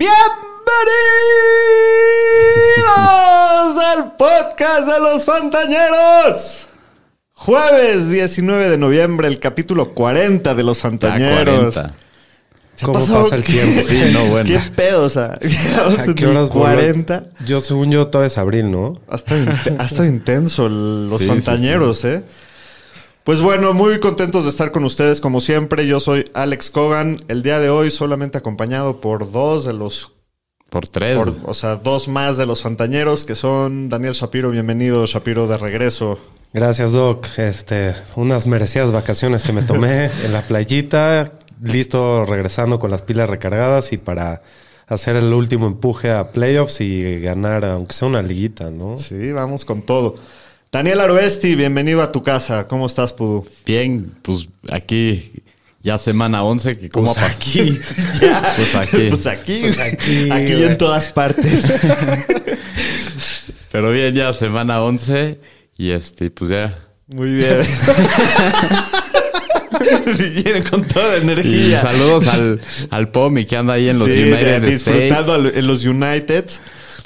Bienvenidos al podcast de los Fantañeros. Jueves 19 de noviembre, el capítulo 40 de los Fantañeros. 40. Se ha ¿Cómo pasa el tiempo? Sí, no, bueno. ¿Qué pedo? O sea, llevamos ¿A en qué horas voló? 40. Yo, según yo, todavía es abril, ¿no? Ha estado, inte- ha estado intenso el- los Sí, Fantañeros, ¿eh? Pues bueno, muy contentos de estar con ustedes como siempre. Yo soy Alex Cogan. El día de hoy solamente acompañado por dos de los Por tres. por- o sea, dos más de los Fantañeros, que son Daniel Shapiro, bienvenido Shapiro de regreso. Gracias, Doc. Este, unas merecidas vacaciones que me tomé en la playita, listo regresando con las pilas recargadas y para hacer el último empuje a playoffs y ganar, aunque sea una liguita, ¿no? Sí, vamos con todo. Daniel Aroesti, bienvenido a tu casa. ¿Cómo estás, Pudu? Bien, pues aquí ya semana 11. Que ¿Cómo Pues aquí. Pues aquí. Pues aquí, Pues aquí, aquí y en todas partes. Pero bien, ya semana 11. Y este, pues ya. Muy bien. Viene con toda Y energía. saludos al, al Pomi que anda ahí en los Sí, United disfrutando States. en los United.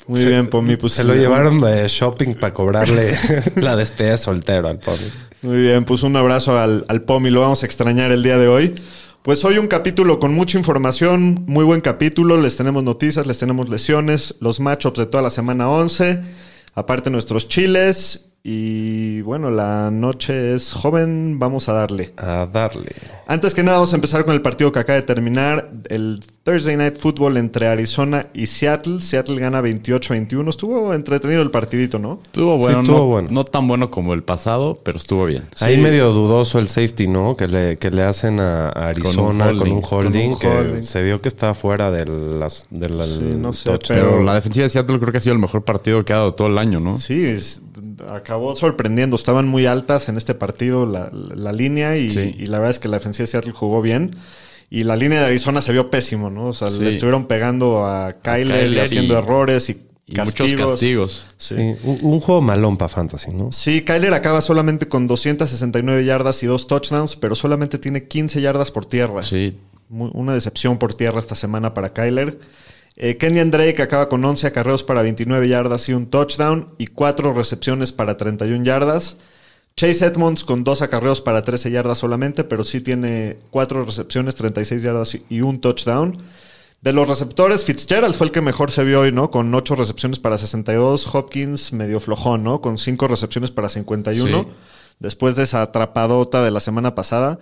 Muy bien, Pomi. Pues, Se lo llevaron de shopping para cobrarle la despedida de soltero al pobre. Muy bien, pues un abrazo al, al Pomi, lo vamos a extrañar el día de hoy. Pues hoy un capítulo con mucha información, muy buen capítulo, les tenemos noticias, les tenemos lesiones, los matchups de toda la semana 11, aparte nuestros chiles y bueno, la noche es joven, vamos a darle. A darle. Antes que nada vamos a empezar con el partido que acaba de terminar, el Thursday Night Football entre Arizona y Seattle. Seattle gana 28-21, estuvo entretenido el partidito, ¿no? Estuvo bueno, estuvo no, bueno. no tan bueno como el pasado, pero estuvo bien. Ahí Sí. medio dudoso el safety, ¿no? Que le, que le hacen a Arizona con un holding. holding, Con un que se vio que estaba fuera de las, de la- Sí, no sé. Pero Pero- la defensiva de Seattle creo que ha sido el mejor partido que ha dado todo el año, ¿no? Sí, es- acabó sorprendiendo. Estaban muy altas en este partido la, la línea y, Sí. y la verdad es que la defensiva de Seattle jugó bien. Y la línea de Arizona se vio pésimo, ¿no? O sea, Sí. le estuvieron pegando a Kyler, y haciendo y- errores y, Y castigos. muchos castigos. Sí. Sí, un, un juego malón para Fantasy, ¿no? Sí, Kyler acaba solamente con 269 yardas y dos touchdowns, pero solamente tiene 15 yardas por tierra. Sí. Muy- una decepción por tierra esta semana para Kyler. Eh, Kenyan Drake acaba con 11 acarreos para 29 yardas y un touchdown y 4 recepciones para 31 yardas. Chase Edmonds con 2 acarreos para 13 yardas solamente, pero sí tiene 4 recepciones, 36 yardas y un touchdown. De los receptores, Fitzgerald fue el que mejor se vio hoy, ¿no? Con 8 recepciones para 62. Hopkins medio flojón, ¿no? Con 5 recepciones para 51. Sí. Después de esa atrapadota de la semana pasada.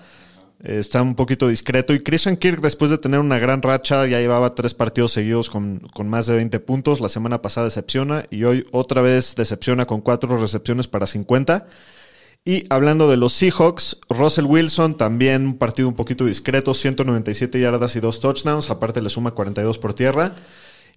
Eh, Está un poquito discreto. Y Christian Kirk, después de tener una gran racha, ya llevaba tres partidos seguidos con, con más de 20 puntos. La semana pasada decepciona y hoy otra vez decepciona con cuatro recepciones para 50. Y hablando de los Seahawks, Russell Wilson también un partido un poquito discreto, 197 yardas y dos touchdowns, aparte le suma 42 por tierra.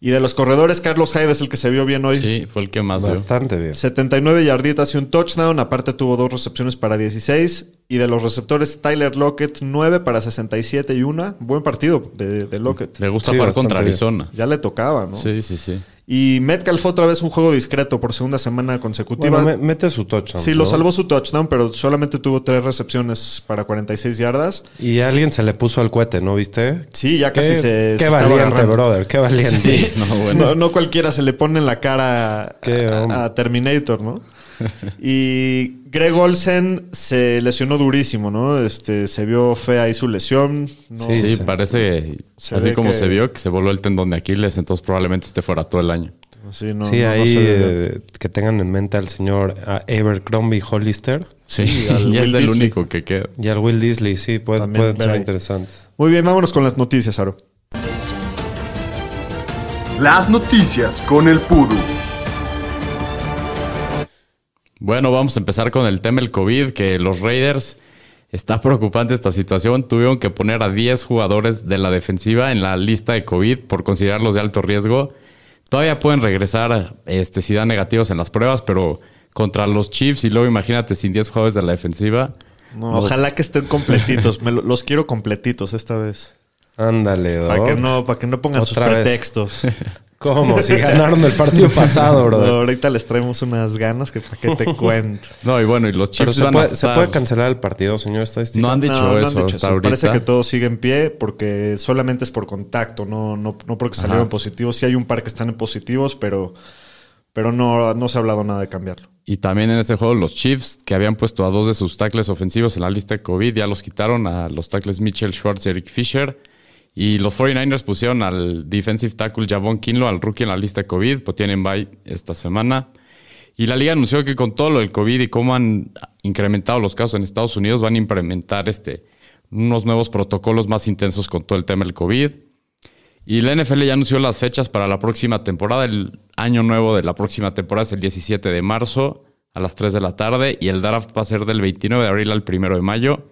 Y de los corredores, Carlos Hyde es el que se vio bien hoy. Sí, fue el que más. Bastante bien. 79 yarditas y un touchdown. Aparte tuvo dos recepciones para 16. Y de los receptores, Tyler Lockett, 9 para 67 y una. Buen partido de, de Lockett. Le gusta Sí, jugar contra bien. Arizona. Ya le tocaba, ¿no? Sí, sí, sí. Y Metcalf fue otra vez un juego discreto por segunda semana consecutiva. Bueno, me- mete su touchdown. sí, lo ¿no? salvó su touchdown, pero solamente tuvo tres recepciones para 46 yardas. Y alguien se le puso al cohete, ¿no viste? Sí, ya casi qué, se, qué se valiente, brother. Qué valiente. Sí, no, bueno. No, no cualquiera se le pone en la cara a, a Terminator, ¿no? Y Greg Olsen se lesionó durísimo, ¿no? Este, se vio fea ahí su lesión. No, Sí, sí. parece, Se así como que- se vio, que se voló el tendón de Aquiles, entonces probablemente esté fuera todo el año. sí, no, sí, no- ahí eh, que tengan en mente al señor Abercrombie Hollister Sí, Y es el único que queda. y al Will Disley. Sí, puede- pueden ver ser ahí. interesantes. Muy bien, vámonos con las noticias, Aro. Las noticias con el Pudu. Bueno, vamos a empezar con el tema del COVID, que los Raiders Está preocupante esta situación. Tuvieron que poner a 10 jugadores de la defensiva en la lista de COVID por considerarlos de alto riesgo. Todavía pueden regresar este, si dan negativos en las pruebas, pero contra los Chiefs y luego imagínate sin 10 jugadores de la defensiva. No, ojalá que estén completitos. Me lo- los quiero completitos esta vez. Ándale, Para que no, para que no pongan sus pretextos. ¿Cómo? Si ganaron el partido pasado, No, brother. ahorita les traemos unas ganas que para que te cuento. No, y bueno, y los Pero Chiefs se van a puede, se puede cancelar el partido, señor estadístico. No han dicho No, no han eso dicho hasta eso. ahorita. Parece que todo sigue en pie porque solamente es por contacto, no, no, no porque salieron Ajá. positivos. Sí hay un par que están en positivos, pero, pero no, no se ha hablado nada de cambiarlo. Y también en ese juego los Chiefs, que habían puesto a dos de sus tackles ofensivos en la lista de COVID, ya los quitaron a los tackles Mitchell Schwartz y Eric Fisher. Y los 49ers pusieron al defensive tackle Javon Kinlo, al rookie en la lista de COVID, pues tienen bye esta semana. Y la liga anunció que con todo lo del COVID y cómo han incrementado los casos en Estados Unidos, van a implementar este, unos nuevos protocolos más intensos con todo el tema del COVID. Y la NFL ya anunció las fechas para la próxima temporada. El año nuevo de la próxima temporada es el 17 de marzo a las 3 de la tarde y el draft va a ser del 29 de abril al 1 de mayo.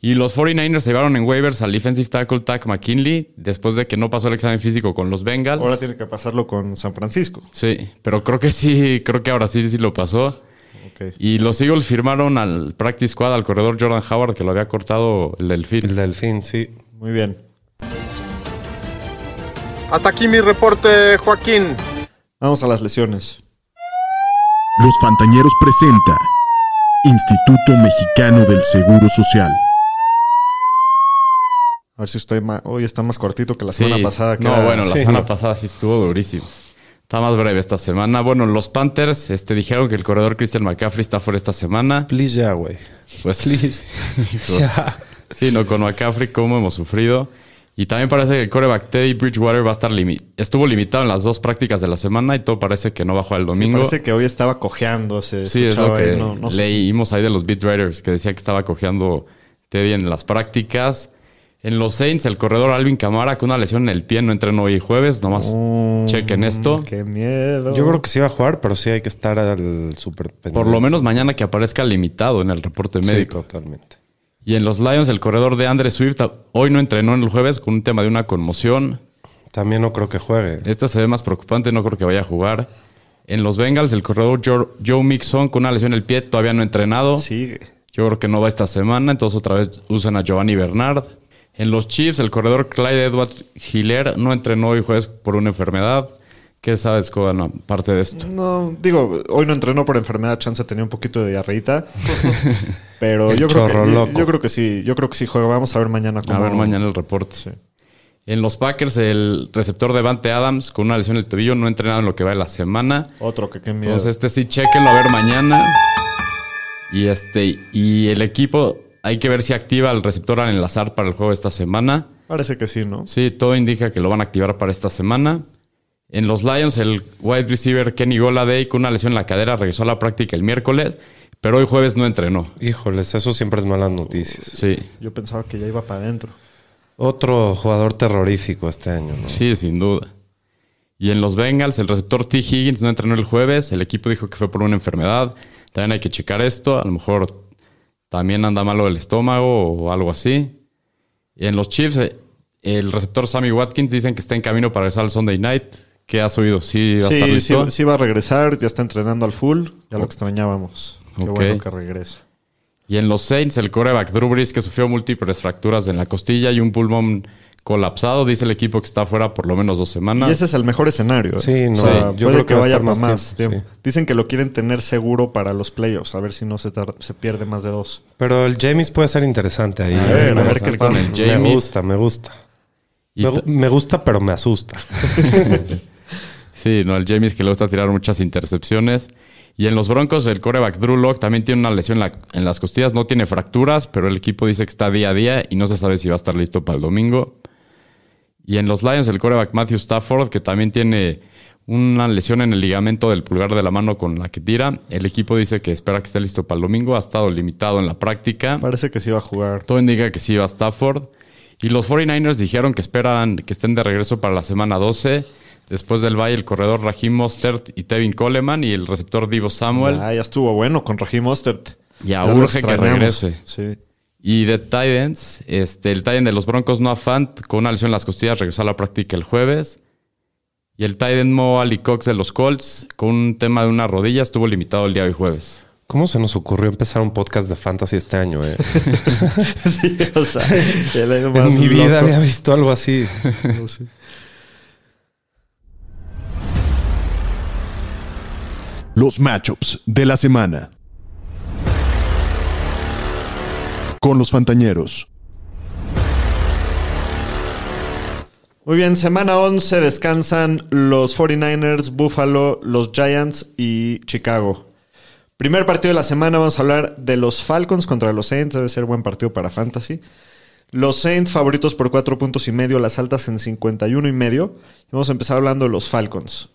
Y los 49ers se llevaron en waivers al defensive tackle Tack McKinley después de que no pasó el examen físico con los Bengals. Ahora tiene que pasarlo con San Francisco. Sí, pero creo que sí, creo que ahora sí sí lo pasó. Y los Eagles firmaron al practice squad al corredor Jordan Howard que lo había cortado el delfín. El delfín, sí. Muy bien. Hasta aquí mi reporte, Joaquín. Vamos a las lesiones. Los Fantañeros presenta Instituto Mexicano del Seguro Social. A ver si estoy ma- hoy está más cortito que la Sí. semana pasada. que No, era- bueno, la sí. semana pasada sí estuvo durísimo. Está más breve esta semana. Bueno, los Panthers este, dijeron que el corredor Christian McCaffrey está fuera esta semana. Please ya, güey. Pues Ya. Sí, no, con McCaffrey, cómo hemos sufrido. Y también parece que el coreback Teddy Bridgewater va a estar limi- estuvo limitado en las dos prácticas de la semana y todo parece que no va a jugar el domingo. Parece que hoy estaba cojeando. Se sí, es lo escuchaba que ahí, no- no sé. leímos ahí de los beat writers que decía que estaba cojeando Teddy en las prácticas. En los Saints, el corredor Alvin Kamara con una lesión en el pie no entrenó hoy jueves. Nomás Mm, chequen esto. Qué miedo. Yo creo que sí va a jugar, pero sí hay que estar al super Por lo menos mañana que aparezca limitado en el reporte Sí, médico. totalmente. Y en los Lions, el corredor de Andre Swift hoy no entrenó en el jueves con un tema de una conmoción. También no creo que juegue. Esta se ve más preocupante, no creo que vaya a jugar. En los Bengals, el corredor Joe, Joe Mixon con una lesión en el pie todavía no ha entrenado. Sigue. Yo creo que no va esta semana, entonces otra vez usan a Giovanni Bernard. En los Chiefs, el corredor Clyde Edward Hiller no entrenó hoy jueves por una enfermedad. ¿Qué sabes, Coban, aparte de esto? No, digo, hoy no entrenó por enfermedad, chance tenía un poquito de diarreita. pero yo creo, que, yo, loco. yo creo que sí, yo creo que sí juega. Vamos a ver mañana cómo. A ver mañana el reporte. Sí. En los Packers, el receptor Devante Adams con una lesión en el tobillo no ha entrenado en lo que va de la semana. Otro que qué miedo. Entonces, este sí, chequenlo a ver mañana. Y este, y el equipo, hay que ver si activa al receptor al enlazar para el juego esta semana. Parece que sí, ¿no? Sí, todo indica que lo van a activar para esta semana. En los Lions, el wide receiver Kenny Goladay con una lesión en la cadera regresó a la práctica el miércoles, pero hoy jueves no entrenó. Híjoles, eso siempre es malas noticias. Sí, Yo pensaba que ya iba para adentro. Otro jugador terrorífico este año, ¿no? sí, sin duda. Y en los Bengals, el receptor T. Higgins no entrenó el jueves. El equipo dijo que fue por una enfermedad. También hay que checar esto. A lo mejor también anda malo del estómago o algo así. Y en los Chiefs, eh, el receptor Sammy Watkins dicen que está en camino para regresar al Sunday Night. ¿Qué has oído? ¿Sí va a estar Sí, sí, listo? sí va a regresar, ya está entrenando al full. Ya lo extrañábamos. Qué bueno que regresa. Y en los Saints, el coreback Drew Brees, que sufrió múltiples fracturas en la costilla y un pulmón colapsado, dice el equipo que está fuera por lo menos dos semanas. Y ese es el mejor escenario. ¿eh? Sí, no, O sea, yo puede creo que que va a vaya estar para más más tiempo, tiempo. sí. Dicen que lo quieren tener seguro para los playoffs, a ver si no se, se pierde más de dos. Pero el James puede ser interesante ahí. A ver, me, a ver qué con pasa. el me James. gusta, me gusta. Y Me, ta- gu- me gusta, pero me asusta. Sí, no, el James que le gusta tirar muchas intercepciones. Y en los Broncos, el coreback Drew Lock también tiene una lesión en, la- en las costillas. No tiene fracturas, pero el equipo dice que está día a día y no se sabe si va a estar listo para el domingo. Y en los Lions, el coreback Matthew Stafford, que también tiene una lesión en el ligamento del pulgar de la mano con la que tira. El equipo dice que espera que esté listo para el domingo. Ha estado limitado en la práctica. Parece que sí va a jugar. Todo indica que sí va a Stafford. Y los 49ers dijeron que esperan que estén de regreso para la semana 12. Después del bye, el corredor Raheem Mostert y Tevin Coleman y el receptor Divo Samuel. Ah, ya estuvo bueno con Raheem Mostert. Ya lo urge que regrese. Sí. Y de Titans, este, el Titan de los Broncos, Noah Fant, con una lesión en las costillas, regresó a la práctica el jueves. Y el Titan Mo Ali Cox de los Colts, con un tema de una rodilla, estuvo limitado el día de hoy jueves. ¿Cómo se nos ocurrió empezar un podcast de fantasy este año, eh? sí, o sea, el año en mi vida había visto algo así. Los matchups de la semana. Con los Fantañeros. Muy bien, semana 11 descansan los 49ers, Buffalo, los Giants y Chicago. Primer partido de la semana vamos a hablar de los Falcons contra los Saints, debe ser buen partido para Fantasy. Los Saints favoritos por 4 puntos y medio, las altas en 51 y medio. Vamos a empezar hablando de los Falcons.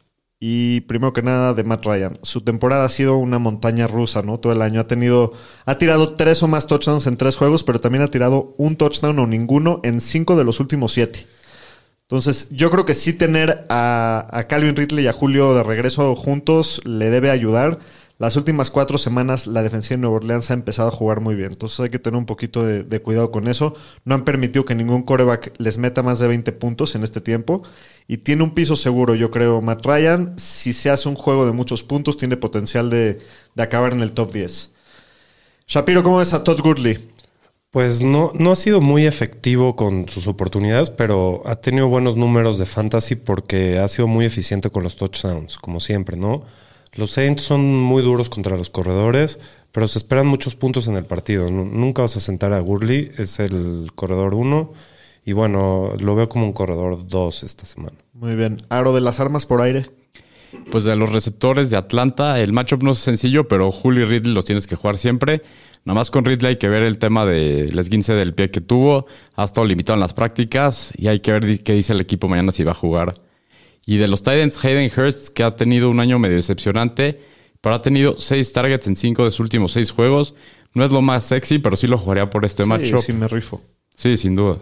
Y primero que nada de Matt Ryan. Su temporada ha sido una montaña rusa, ¿no? Todo el año ha tenido, ha tirado tres o más touchdowns en tres juegos, pero también ha tirado un touchdown o ninguno en cinco de los últimos siete. Entonces, yo creo que sí tener a, a Calvin Ridley y a Julio de regreso juntos le debe ayudar. Las últimas cuatro semanas la defensiva de Nueva Orleans ha empezado a jugar muy bien. Entonces hay que tener un poquito de, cuidado con eso. No han permitido que ningún coreback les meta más de 20 puntos en este tiempo. Y tiene un piso seguro, yo creo. Matt Ryan, si se hace un juego de muchos puntos, tiene potencial de, de acabar en el top 10. Shapiro, ¿cómo ves a Todd Gurley? Pues no, no ha sido muy efectivo con sus oportunidades, pero ha tenido buenos números de fantasy porque ha sido muy eficiente con los touchdowns, como siempre, ¿no? Los Saints son muy duros contra los corredores, pero se esperan muchos puntos en el partido. Nu- Nunca vas a sentar a Gurley, es el corredor 1. Y bueno, lo veo como un corredor 2 esta semana. Muy bien. Aro de las armas por aire. Pues de los receptores de Atlanta, el matchup no es sencillo, pero Julio y Ridley los tienes que jugar siempre. Nada más con Ridley hay que ver el tema del esguince del pie que tuvo. Ha estado limitado en las prácticas y hay que ver qué dice el equipo mañana si va a jugar. Y de los Titans, Hayden Hurst, que ha tenido un año medio decepcionante, pero ha tenido seis targets en cinco de sus últimos seis juegos. No es lo más sexy, pero sí lo jugaría por este Sí, matchup. sí me rifo. Sí, sin duda.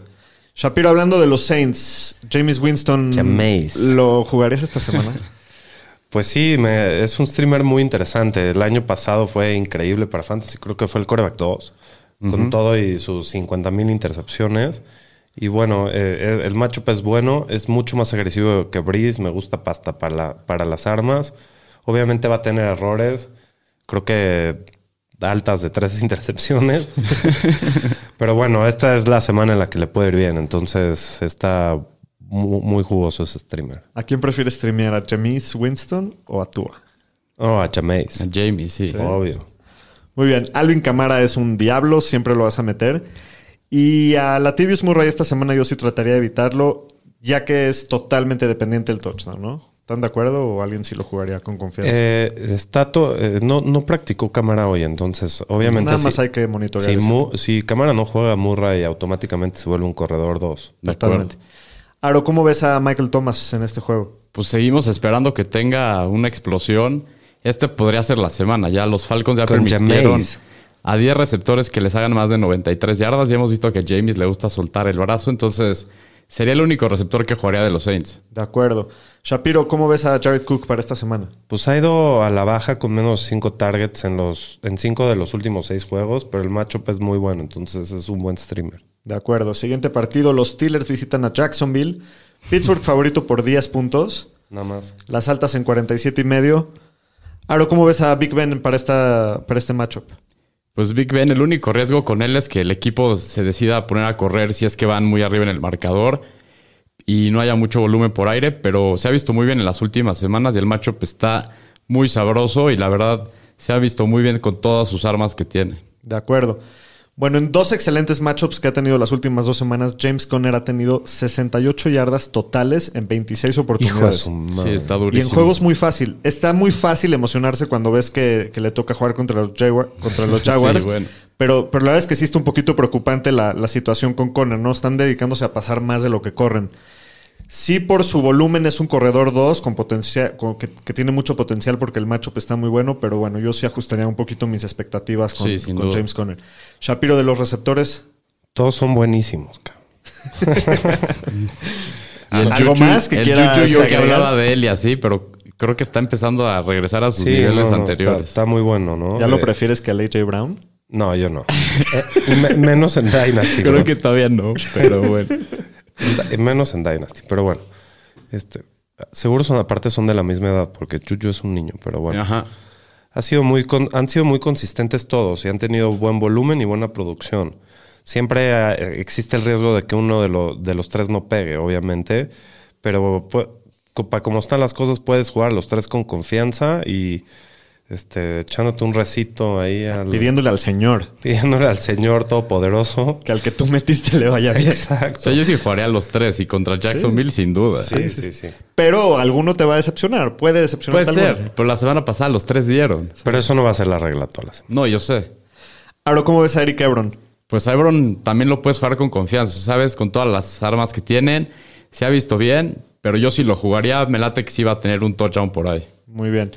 Shapiro, hablando de los Saints, James Winston. ¿lo jugarías esta semana? Pues sí, me- es un streamer muy interesante. El año pasado fue increíble para Fantasy. Creo que fue el coreback 2, con todo y sus 50 mil intercepciones. Y bueno, eh, el, el matchup es bueno, es mucho más agresivo que Breeze. Me gusta pasta para, la- para las armas. Obviamente va a tener errores. Creo que altas de tres intercepciones. Pero bueno, esta es la semana en la que le puede ir bien. Entonces está mu- muy, jugoso ese streamer. ¿A quién prefieres streamear? ¿A James Winston o a Tua? Oh, a Jameis. A Jamie, sí. Obvio. Muy bien. Alvin Camara es un diablo, siempre lo vas a meter. Y a Latavius Murray esta semana yo sí trataría de evitarlo, ya que es totalmente dependiente del touchdown, ¿no? ¿Están de acuerdo o alguien sí lo jugaría con confianza? Eh, está to- eh, no, no practicó cámara hoy, entonces obviamente Nada más hay que monitorear si, eso. Mu- si cámara no juega Murray automáticamente se vuelve un corredor 2. De Totalmente. Aro, ¿cómo ves a Michael Thomas en este juego? Pues seguimos esperando que tenga una explosión. Este podría ser la semana. Ya los Falcons ya Con permitieron Jameis. A 10 receptores que les hagan más de 93 yardas. Ya hemos visto que a James le gusta soltar el brazo. Entonces, sería el único receptor que jugaría de los Saints. De acuerdo. Shapiro, ¿cómo ves a Jared Cook para esta semana? Pues ha ido a la baja con menos 5 targets en los en cinco de los últimos 6 juegos, pero el matchup es muy bueno, entonces es un buen streamer. De acuerdo. Siguiente partido, los Steelers visitan a Jacksonville. Pittsburgh favorito por 10 puntos. Nada más. Las altas en 47 y medio. Aro, ¿cómo ves a Big Ben para, esta, para este matchup? Pues Big Ben, el único riesgo con él es que el equipo se decida a poner a correr si es que van muy arriba en el marcador y no haya mucho volumen por aire, pero se ha visto muy bien en las últimas semanas y el matchup está muy sabroso y la verdad se ha visto muy bien con todas sus armas que tiene. De acuerdo. Bueno, en dos excelentes matchups que ha tenido las últimas dos semanas, James Conner ha tenido 68 yardas totales en 26 Hijo de oportunidades. su Sí, está y durísimo. en juegos muy fácil. Está muy fácil emocionarse cuando ves que, que le toca jugar contra los, Jaguar- contra los Jaguars. Sí, bueno. pero, pero la verdad es que sí está un poquito preocupante la, la situación con Conner, ¿no? Están dedicándose a pasar más de lo que corren. Sí, por su volumen es un corredor 2 con potencial, con- que, que tiene mucho potencial porque el matchup está muy bueno, pero bueno, yo sí ajustaría un poquito mis expectativas con, Sí, sin con. James Conner. Shapiro de los receptores. Todos son buenísimos. el ¿Algo más que el quieras Juju yo que hablaba de él y así, pero creo que está empezando a regresar a sus Sí, niveles no, no, anteriores. Está, está muy bueno, ¿no? ¿Ya lo Eh, prefieres que a AJ Brown? No, yo no. Eh, me- menos en Dynasty. Creo que todavía no, pero bueno. Menos en Dynasty. Pero bueno. Este, seguro son, aparte son de la misma edad, porque Juju es un niño, pero bueno. Ajá. Ha sido muy con- han sido muy consistentes todos y han tenido buen volumen y buena producción. Siempre eh, existe el riesgo de que uno de, lo- de los tres no pegue, obviamente, pero pu- co- para como están las cosas puedes jugar los tres con confianza y este, echándote un recito ahí, al- Pidiéndole al Señor pidiéndole al Señor Todopoderoso. que al que tú metiste le vaya bien. O Exacto. sea, yo sí jugaría a los tres y contra Jacksonville sin duda. Sí, sí, sí. Pero alguno te va a decepcionar. Puede decepcionar. Puede ser, pero la semana pasada los tres dieron. Pero eso no va a ser la regla todas las No, yo sé. Ahora, ¿cómo ves a Eric Ebron? Pues Ibron también lo puedes jugar con confianza, ¿sabes? Con todas las armas que tienen. Se ha visto bien, pero yo sí lo jugaría. Me late que sí va a tener un touchdown por ahí. Muy bien.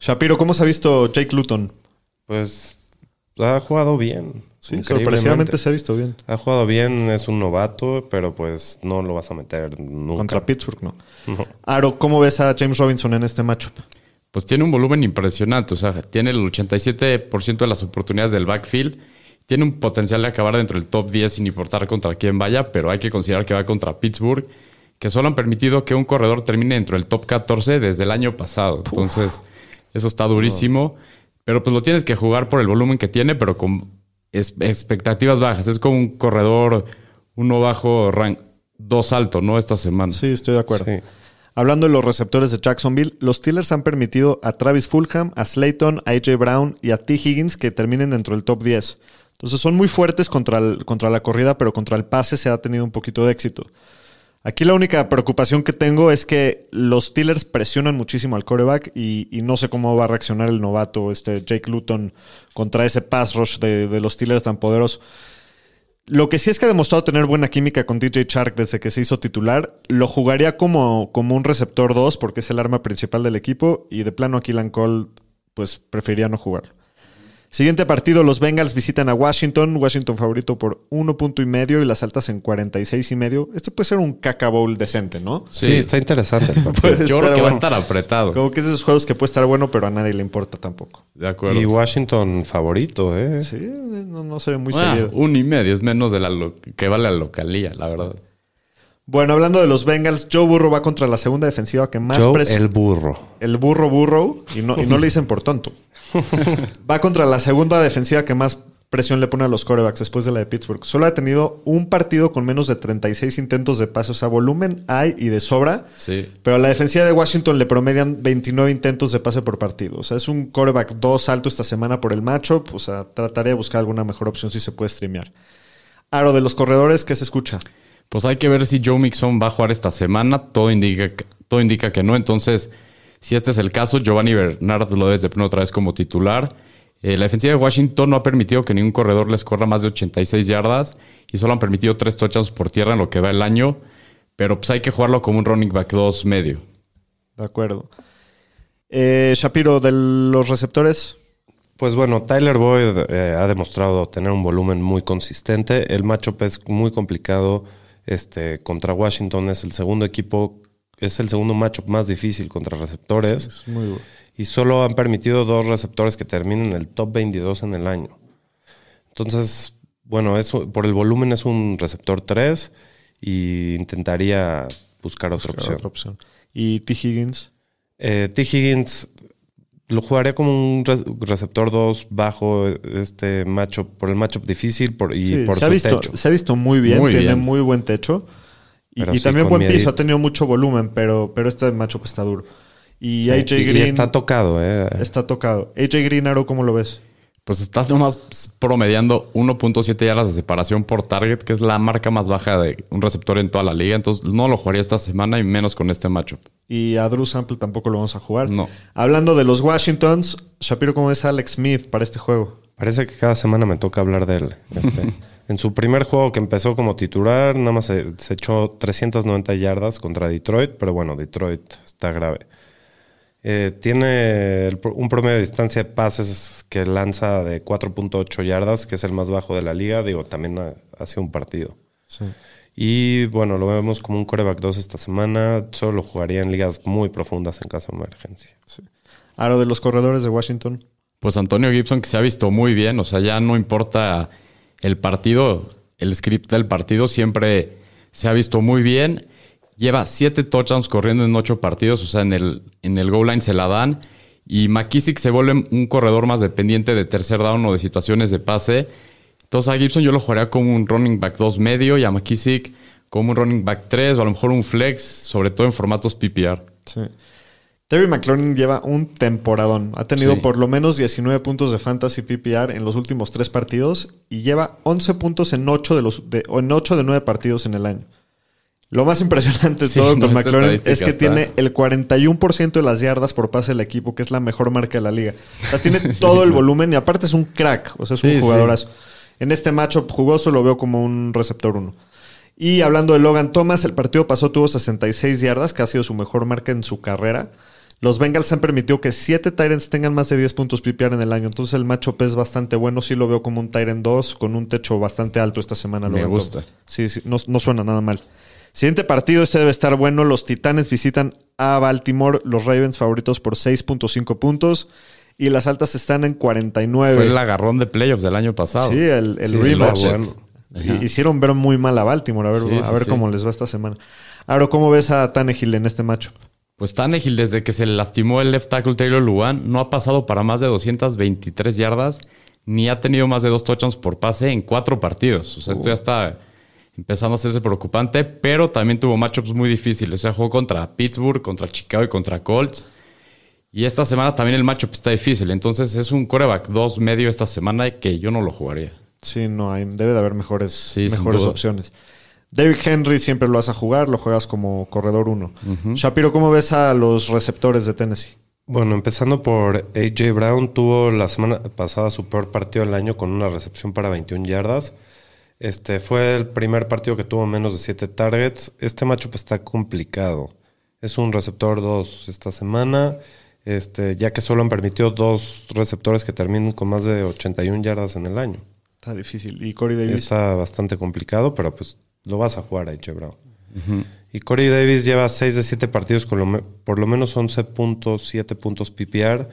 Shapiro, ¿cómo se ha visto Jake Luton? Pues ha jugado bien. Sí, sorpresivamente se ha visto bien. Ha jugado bien, es un novato, pero pues no lo vas a meter nunca. Contra Pittsburgh, no. No. Aro, ¿cómo ves a James Robinson en este matchup? Pues tiene un volumen impresionante, o sea, tiene el 87% de las oportunidades del backfield. Tiene un potencial de acabar dentro del top 10 sin importar contra quién vaya, pero hay que considerar que va contra Pittsburgh, que solo han permitido que un corredor termine dentro del top 14 desde el año pasado. Entonces, eso está durísimo. Pero pues lo tienes que jugar por el volumen que tiene, pero con es- expectativas bajas. Es como un corredor, uno bajo, rank, dos alto, ¿no? Esta semana. Sí, estoy de acuerdo. Sí. Hablando de los receptores de Jacksonville, los Steelers han permitido a Travis Fulham, a Slayton, a AJ Brown y a T. Higgins que terminen dentro del top 10. Entonces son muy fuertes contra, el- contra la corrida, pero contra el pase se ha tenido un poquito de éxito. Aquí la única preocupación que tengo es que los Steelers presionan muchísimo al coreback y, no sé cómo va a reaccionar el novato, este Jake Luton, contra ese pass rush de, de los Steelers tan poderoso. Lo que sí es que ha demostrado tener buena química con DJ Chark desde que se hizo titular. Lo jugaría como, como un receptor 2 porque es el arma principal del equipo y de plano aquí Cole pues preferiría no jugarlo. Siguiente partido, los Bengals visitan a Washington. Washington favorito por uno punto y medio y las altas en 46 y medio. Este puede ser un caca bowl decente, ¿no? Sí, está interesante Yo estar creo que va a bueno. estar apretado. Como que es de esos juegos que puede estar bueno, pero a nadie le importa tampoco. De acuerdo. y Washington favorito, ¿eh? Sí, no, no se ve muy Ah, seguido. un y medio es menos de la lo- que vale la localía, la verdad. Bueno, hablando de los Bengals, Joe Burrow va contra la segunda defensiva que más Joe el burro. El burro burro, y no, y no le dicen por tonto. Va contra la segunda defensiva que más presión le pone a los corebacks después de la de Pittsburgh. Solo ha tenido un partido con menos de 36 intentos de pase. O sea, volumen hay y de sobra. Sí. Pero a la defensiva de Washington le promedian 29 intentos de pase por partido. O sea, es un coreback 2 alto esta semana por el matchup. O sea, trataré de buscar alguna mejor opción si se puede streamear. Aro de los corredores, ¿qué se escucha? Pues hay que ver si Joe Mixon va a jugar esta semana. Todo indica, que- todo indica que no. Entonces, si este es el caso, Giovanni Bernard lo debes de poner otra vez como titular. Eh, la defensiva de Washington no ha permitido que ningún corredor les corra más de 86 yardas y solo han permitido tres touchdowns por tierra en lo que va el año. Pero pues hay que jugarlo como un running back 2 medio. De acuerdo. Eh, Shapiro, de los receptores, Pues bueno, Tyler Boyd eh, ha demostrado tener un volumen muy consistente. El matchup es muy complicado. Este, contra Washington es el segundo equipo, es el segundo matchup más difícil contra receptores. es muy bueno. Y solo han permitido dos receptores que terminen en el top 22 en el año. Entonces, bueno, eso, por el volumen es un receptor 3 y intentaría buscar otra opción. Otra opción. Y T. Higgins. Eh, T. Higgins lo jugaría como un re- receptor 2 bajo este matchup, por el matchup difícil por, y Sí, por se, su ha visto, techo. se ha visto muy bien, Muy tiene bien. muy buen techo. Y, Pero y sí, también buen piso, ha tenido mucho volumen, pero, pero este matchup está duro. Y Sí, AJ y- y Green está tocado, ¿eh? está tocado. AJ Green, Aro, ¿cómo lo ves? Pues estás nomás promediando 1.7 yardas de separación por target, que es la marca más baja de un receptor en toda la liga. Entonces no lo jugaría esta semana y menos con este matchup. Y a Drew Sample tampoco lo vamos a jugar. No. Hablando de los Washingtons, Shapiro, ¿cómo ves a Alex Smith para este juego? Parece que cada semana me toca hablar de él. Este, en su primer juego que empezó como titular, nada más se, se echó 390 yardas contra Detroit, pero bueno, Detroit está grave. Eh, tiene el un promedio de distancia de pases que lanza de 4.8 yardas, que es el más bajo de la liga. Digo, también ha, ha sido un partido. Y bueno, lo vemos como un coreback 2 esta semana. Solo lo jugaría en ligas muy profundas en caso de emergencia. Aro de los corredores de Washington. Pues Antonio Gibson que se ha visto muy bien, o sea, ya no importa el partido, el script del partido siempre se ha visto muy bien. Lleva siete touchdowns corriendo en ocho partidos, o sea, en el, en el goal line se la dan. Y McKissick se vuelve un corredor más dependiente de tercer down o de situaciones de pase. Entonces a Gibson yo lo jugaría como un running back 2 medio y a McKissick como un running back 3 o a lo mejor un flex, sobre todo en formatos PPR. Sí. Terry McLaurin lleva un temporadón. Ha tenido Sí. por lo menos 19 puntos de fantasy PPR en los últimos tres partidos y lleva 11 puntos en 8 de, los, de, en 8 de 9 partidos en el año. Lo más impresionante de Sí, todo no, con McLaurin es que está- tiene el 41% de las yardas por pase del equipo, que es la mejor marca de la liga. O sea, tiene todo el volumen y aparte es un crack, o sea, es Sí, un jugadorazo. En este matchup jugoso lo veo como un receptor 1. Y hablando de Logan Thomas, el partido pasó, tuvo 66 yardas, que ha sido su mejor marca en su carrera. Los Bengals han permitido que 7 Tyrants tengan más de 10 puntos PPR en el año. Entonces el matchup es bastante bueno. Sí lo veo como un Tyrant 2 con un techo bastante alto esta semana. Me Logan gusta. Thomas. Sí, sí, no, no suena nada mal. Siguiente partido, este debe estar bueno. Los Titanes visitan a Baltimore, los Ravens favoritos por 6.5 puntos. Y las altas están en 49. Fue el agarrón de playoffs del año pasado. Sí, el, el Sí, rematch. Hicieron ver muy mal a Baltimore. A ver, Sí, a ver sí. cómo les va esta semana. Ahora, ¿cómo ves a Tannehill en este macho? Pues Tannehill, desde que se lastimó el left tackle Taylor Luan, no ha pasado para más de 223 yardas, ni ha tenido más de dos touchdowns por pase en cuatro partidos. O sea, esto ya está empezando a hacerse preocupante, pero también tuvo matchups muy difíciles. O sea, jugó contra Pittsburgh, contra Chicago y contra Colts. Y esta semana también el matchup está difícil. Entonces es un coreback 2 medio esta semana que yo no lo jugaría. Sí, no hay, debe de haber mejores, Sí, opciones. David Henry siempre lo vas a jugar, lo juegas como corredor 1. Shapiro, ¿cómo ves a los receptores de Tennessee? Bueno, empezando por AJ Brown, tuvo la semana pasada su peor partido del año con una recepción para 21 yardas. Este fue el primer partido que tuvo menos de 7 targets. Este matchup está complicado. Es un receptor 2 esta semana, este, ya que solo han permitido dos receptores que terminen con más de 81 yardas en el año. Está difícil. ¿Y Corey Davis? Está bastante complicado, pero pues lo vas a jugar a AJ Brown. Y Corey Davis lleva 6 de 7 partidos con lo por lo menos 11.7 puntos PPR,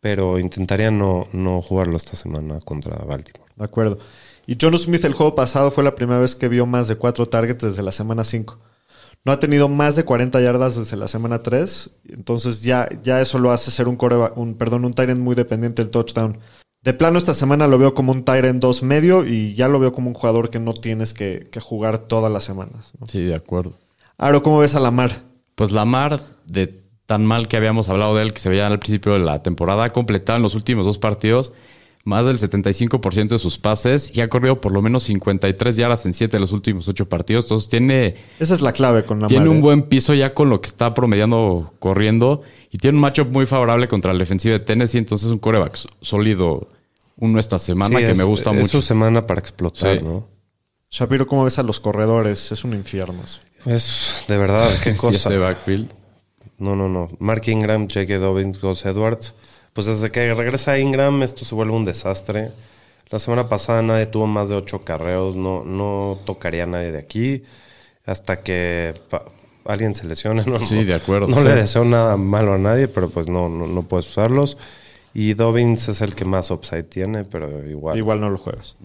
pero intentaría no, no jugarlo esta semana contra Baltimore. De acuerdo. Y John Smith el juego pasado fue la primera vez que vio más de 4 targets desde la semana 5. No ha tenido más de 40 yardas desde la semana 3. Entonces ya, ya eso lo hace ser un, coreba- un, perdón, un Tyrant muy dependiente del touchdown. De plano esta semana lo veo como un Tyrant 2 medio y ya lo veo como un jugador que no tienes que, que jugar todas las semanas. ¿no? Sí, de acuerdo. Aro, ¿cómo ves a Lamar? Pues Lamar, de tan mal que habíamos hablado de él, que se veía al principio de la temporada, ha completado en los últimos dos partidos más del 75% de sus pases y ha corrido por lo menos 53 yardas en 7 de los últimos 8 partidos. Entonces tiene, Esa es la clave con Lamar. tiene un buen piso ya con lo que está promediando corriendo y tiene un matchup muy favorable contra la defensiva de Tennessee. Entonces es un coreback sólido uno esta semana Sí, que es- me gusta es mucho. su semana para explotar, Sí. ¿no? Shapiro, ¿cómo ves a los corredores? Es un infierno. eso. Es de verdad, qué Sí, cosa. ese backfield. No, no, no. Mark Ingram, J.K. Dobbins, Gus Edwards. Pues desde que regresa Ingram, esto se vuelve un desastre. La semana pasada nadie tuvo más de ocho carreos. No, no tocaría a nadie de aquí. Hasta que pa- alguien se lesione. No, Sí, de acuerdo. No Sí. le deseo nada malo a nadie, pero pues no, no, no puedes usarlos. Y Dobbins es el que más upside tiene, pero igual. Igual no lo juegas.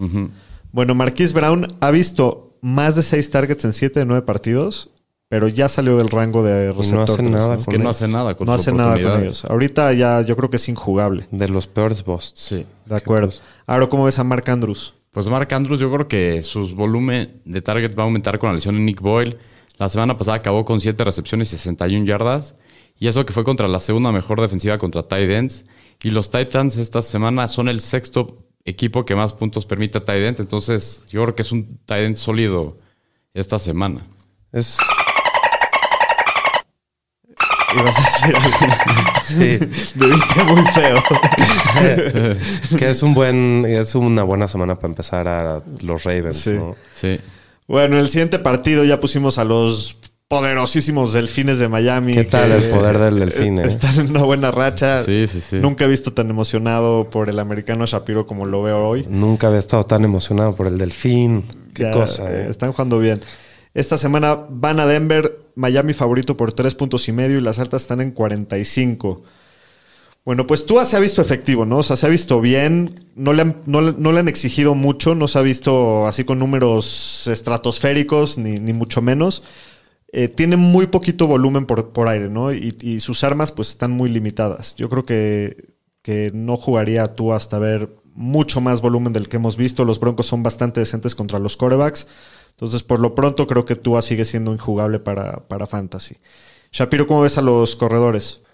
Bueno, Marquise Brown ha visto más de 6 targets en 7 de 9 partidos, pero ya salió del rango de receptor. hace tres, nada Es con que no hace nada con No hace nada con ellos. Ahorita ya yo creo que es injugable. De los peores busts. Sí. De acuerdo. Ahora, ¿cómo ves a Mark Andrews? Pues Mark Andrews, yo creo que su volumen de target va a aumentar con la lesión de Nick Boyle. La semana pasada acabó con 7 recepciones y 61 yardas. Y eso que fue contra la segunda mejor defensiva contra tight ends. Y los Titans esta semana son el sexto equipo que más puntos permite a tight ends. Entonces, yo creo que es un tight end sólido esta semana. Es. Ibas a decir algo. Sí. Me viste muy feo. que es un buen. Es una buena semana para empezar a los Ravens, Sí. ¿no? Sí. bueno, en el siguiente partido ya pusimos a los poderosísimos delfines de Miami. ¿Qué tal el poder del delfín, eh? Están en una buena racha. Sí, sí, sí. Nunca he visto tan emocionado por el americano Shapiro como lo veo hoy. Nunca había estado tan emocionado por el delfín. Qué Ya, cosa, eh, ¿eh? Están jugando bien. Esta semana van a Denver, Miami favorito por tres puntos y medio y las altas están en 45. Bueno, pues Tua se ha visto efectivo, ¿no? O sea, se ha visto bien, no le han, no, le- han exigido mucho, no se ha visto así con números estratosféricos, ni, ni mucho menos. Eh, tiene muy poquito volumen por, por aire, ¿no? Y, sus armas pues están muy limitadas. Yo creo que, que no jugaría Tua hasta ver mucho más volumen del que hemos visto. Los Broncos son bastante decentes contra los corebacks. Entonces, por lo pronto, creo que Tua sigue siendo injugable para, para Fantasy. Shapiro, ¿cómo ves a los corredores?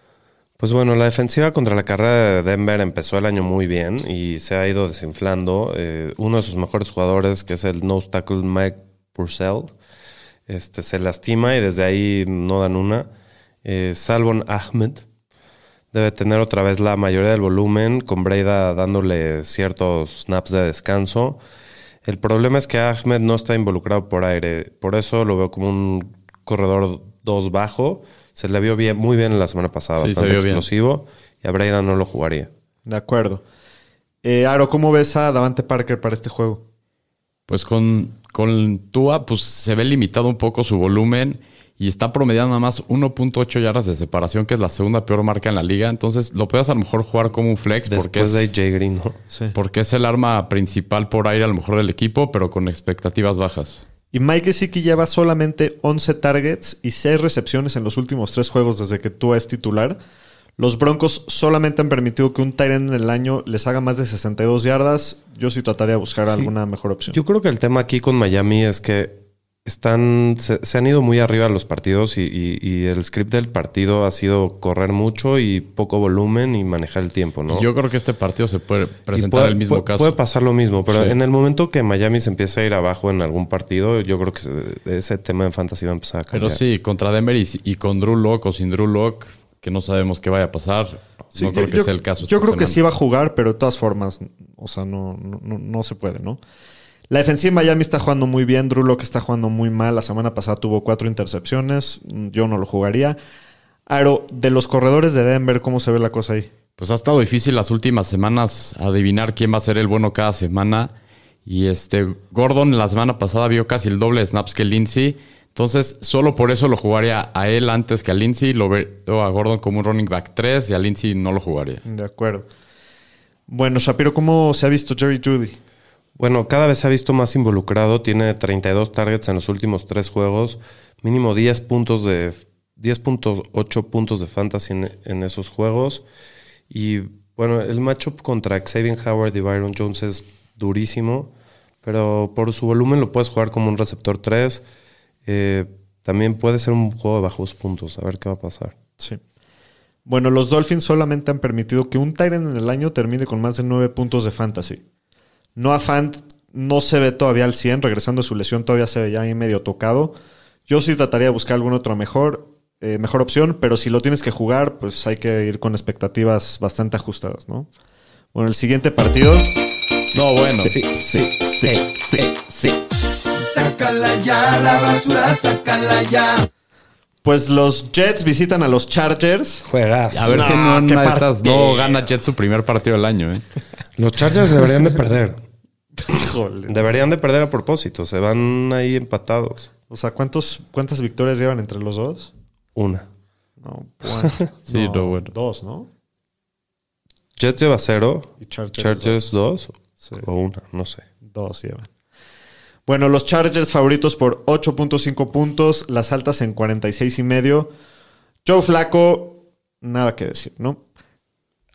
Pues bueno, la defensiva contra la carrera de Denver empezó el año muy bien y se ha ido desinflando. Eh, uno de sus mejores jugadores, que es el nose tackle Mike Purcell, este, se lastima y desde ahí no dan una. Eh, Salvon Ahmed debe tener otra vez la mayoría del volumen, con Breida dándole ciertos snaps de descanso. El problema es que Ahmed no está involucrado por aire, por eso lo veo como un corredor 2 bajo. Se le vio bien, muy bien la semana pasada, Sí, se bastante vio bien. explosivo, y a Breida no lo jugaría. De acuerdo. Eh, Aro, ¿cómo ves a Davante Parker para este juego? Pues con, con Tua, pues se ve limitado un poco su volumen y está promediando nada más 1.8 yardas de separación, que es la segunda peor marca en la liga. Entonces lo puedes a lo mejor jugar como un flex porque Después es, de AJ Green, ¿no? Sí. porque es el arma principal por aire a lo mejor del equipo, pero con expectativas bajas. Y Mike Gesicki lleva solamente 11 targets y 6 recepciones en los últimos 3 juegos desde que tú es titular. Los Broncos solamente han permitido que un Tyrant en el año les haga más de 62 yardas. Yo sí trataría de buscar alguna mejor opción. Yo creo que el tema aquí con Miami es que están se, se han ido muy arriba los partidos y, y- y el script del partido ha sido correr mucho y poco volumen y manejar el tiempo, ¿no? Yo creo que este partido se puede presentar puede, el mismo puede- caso. Puede pasar lo mismo, pero Sí. en el momento que Miami se empiece a ir abajo en algún partido, yo creo que se- ese tema en fantasy va a empezar a cambiar. Pero sí, contra Denver y, y con Drew Lock o sin Drew Lock, que no sabemos qué vaya a pasar. Sí, no yo- creo que yo- sea el caso. Yo creo que sí va a jugar, pero de todas formas, o sea, no, no, no- no se puede, ¿no? La defensiva de Miami está jugando muy bien. Drew Lock está jugando muy mal. La semana pasada tuvo cuatro intercepciones. Yo no lo jugaría. Aro, de los corredores de Denver, ¿cómo se ve la cosa ahí? Pues ha estado difícil las últimas semanas adivinar quién va a ser el bueno cada semana. Y este Gordon la semana pasada vio casi el doble de snaps que Lindsay. Entonces, solo por eso lo jugaría a él antes que a Lindsay. Lo veo a Gordon como un running back 3 y a Lindsay no lo jugaría. De acuerdo. Bueno, Shapiro, ¿cómo se ha visto Jerry Judy? Bueno, cada vez se ha visto más involucrado. Tiene 32 targets en los últimos tres juegos. Mínimo 10 puntos de 10.8 puntos de fantasy en, esos juegos. Y bueno, el matchup contra Xavier Howard y Byron Jones es durísimo. Pero por su volumen lo puedes jugar como un receptor 3. Eh, también puede ser un juego de bajos puntos. A ver qué va a pasar. Sí. Bueno, los Dolphins solamente han permitido que un Tyrant en el año termine con más de 9 puntos de fantasy. Noah Fant no se ve todavía al 100, regresando de su lesión todavía se ve ya ahí medio tocado. Yo sí trataría de buscar alguna otra mejor, eh, mejor opción, pero si lo tienes que jugar, pues hay que ir con expectativas bastante ajustadas, ¿no? Bueno, el siguiente partido. No, bueno. sí, sí, sí, sí. Sácala ya, la basura, sácala ya. Pues los Jets visitan a los Chargers. Juegas. A ver si en No, una de estas no gana Jet su primer partido del año. ¿eh? Los Chargers deberían de perder. Deberían de perder a propósito. Se van ahí empatados. O sea, ¿cuántos, ¿cuántas victorias llevan entre los dos? Una. No, bueno. Sí, no, no, bueno. Dos, ¿no? Jets lleva cero. Y Chargers, Chargers dos. Sí. O una, no sé. Dos llevan. Bueno, los Chargers favoritos por 8.5 puntos, las altas en 46 y medio. Joe Flaco, nada que decir, ¿no?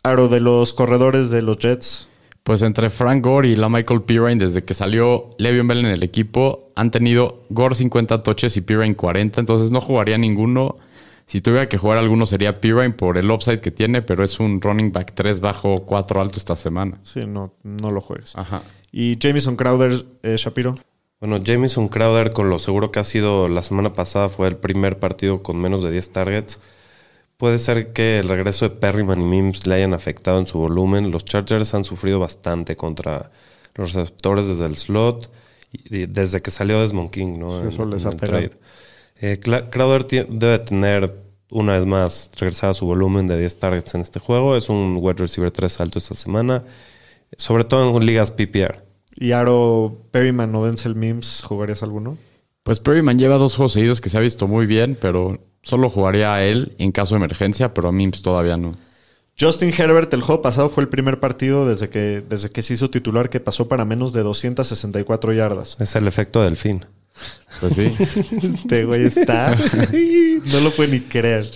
Aro de los corredores de los Jets. Pues entre Frank Gore y la Michael Pirine, desde que salió Le'Veon Bell en el equipo, han tenido Gore 50 toches y Pirine 40, entonces no jugaría ninguno. Si tuviera que jugar alguno sería Pirine por el upside que tiene, pero es un running back 3 bajo 4 alto esta semana. Sí, no, no lo juegues. Ajá. Y Jamison Crowder, eh, Shapiro. Bueno, Jamison Crowder, con lo seguro que ha sido la semana pasada, fue el primer partido con menos de 10 targets. Puede ser que el regreso de Perryman y Mims le hayan afectado en su volumen. Los Chargers han sufrido bastante contra los receptores desde el slot y desde que salió Desmond King, ¿no? Sí, eso les ha pegado. trade. Eh, Crowder debe tener, una vez más, regresar a su volumen de 10 targets en este juego. Es un wide receiver 3 alto esta semana, sobre todo en ligas PPR. Y Aro Perryman o Denzel Mims, ¿jugarías alguno? Pues Perryman lleva dos juegos seguidos que se ha visto muy bien, pero solo jugaría a él en caso de emergencia, pero a Mims todavía no. Justin Herbert el juego pasado fue el primer partido desde que, desde que se hizo titular que pasó para menos de 264 yardas. Es el efecto del fin. Pues sí. Este güey está. no lo puede ni creer.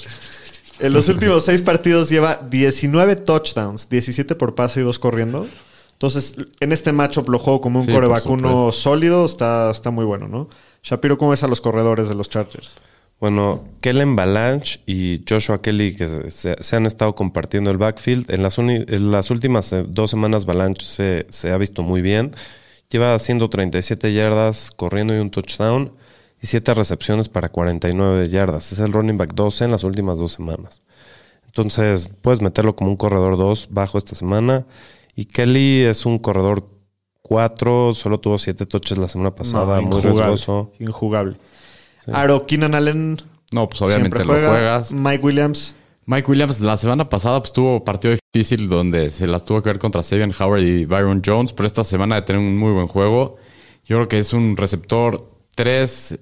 En los últimos seis partidos lleva 19 touchdowns, 17 por pase y 2 corriendo. Entonces, en este matchup lo juego como un Sí, coreback uno sólido. Está, está muy bueno, ¿no? Shapiro, ¿cómo ves a los corredores de los Chargers? Bueno, Kellen Balanche y Joshua Kelly, que se, han estado compartiendo el backfield. En las, últimas eh, dos semanas, Balanche se, ha visto muy bien. Lleva haciendo 37 yardas, corriendo y un touchdown, y 7 recepciones para 49 yardas. Es el running back 12 en las últimas dos semanas. Entonces, puedes meterlo como un corredor 2 bajo esta semana. Y Kelly es un corredor 4, solo tuvo 7 touches la semana pasada, No, muy riesgoso. Injugable. Aro, Keenan Allen. No, pues obviamente siempre lo juega. juegas. Mike Williams. Mike Williams la semana pasada pues, tuvo partido difícil donde se las tuvo que ver contra Sabian Howard y Byron Jones, pero esta semana de tener un muy buen juego. Yo creo que es un receptor 3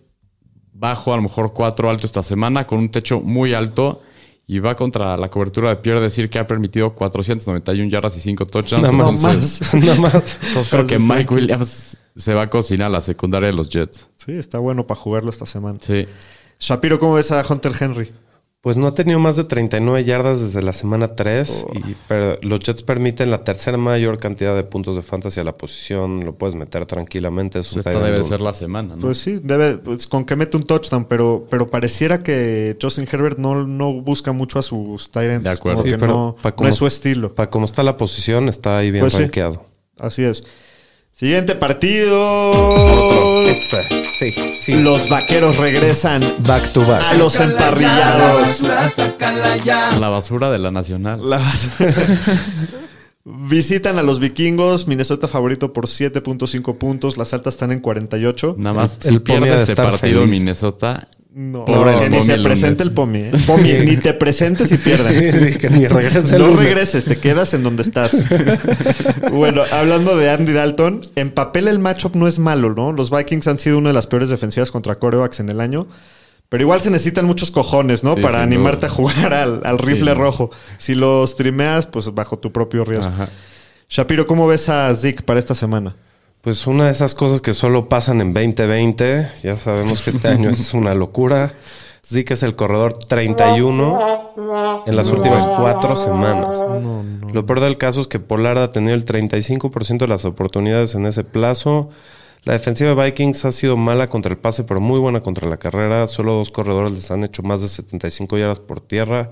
bajo, a lo mejor 4 alto esta semana, con un techo muy alto y va contra la cobertura de Pierre, decir que ha permitido 491 yardas y 5 touchdowns. Nada más. Entonces, Nada más. entonces creo que Mike Williams se va a cocinar a la secundaria de los Jets. Sí, está bueno para jugarlo esta semana. Sí. Shapiro, ¿cómo ves a Hunter Henry? Pues no ha tenido más de 39 yardas desde la semana 3, y, pero los Jets permiten la tercera mayor cantidad de puntos de fantasy a la posición. Lo puedes meter tranquilamente. Es un Pues esta tight debe ser la semana, ¿no? Pues sí, debe, pues, con que mete un touchdown, pero, pero pareciera que Justin Herbert no, no busca mucho a sus Tyrants. De acuerdo. Sí, que pero no, no es su estilo. Para como está la posición, está ahí bien Pues sí. Así es. Siguiente partido. Esa, sí, sí. Los vaqueros regresan Back to back. a los Sácala ya, La emparrillados. basura, sácala ya. La basura de la nacional. La basura. Visitan a los vikingos. Minnesota favorito por 7.5 puntos. Las altas están en 48. Nada más, El si ha pierde de este partido feliz. Minnesota, No, Pobre que ni se el presente lunes. el Pomi. ¿eh? Pomi, ni te presentes y pierden. Sí, sí, que ni regrese el No lunes. regreses, te quedas en donde estás. bueno, hablando de Andy Dalton, en papel el matchup no es malo, ¿no? Los Vikings han sido una de las peores defensivas contra corebacks en el año. Pero igual se necesitan muchos cojones, ¿no? Sí, Para animarte duda. a jugar al, al rifle Sí. rojo. Si lo streameas, pues bajo tu propio riesgo. Ajá. Shapiro, ¿cómo ves a Zeke para esta semana? Pues una de esas cosas que solo pasan en 2020. Ya sabemos que este año es una locura. Zeke es el corredor 31 en las últimas cuatro semanas. Lo peor del caso es que Pollard ha tenido el 35% de las oportunidades en ese plazo. La defensiva de Vikings ha sido mala contra el pase, pero muy buena contra la carrera. Solo dos corredores les han hecho más de 75 yardas por tierra.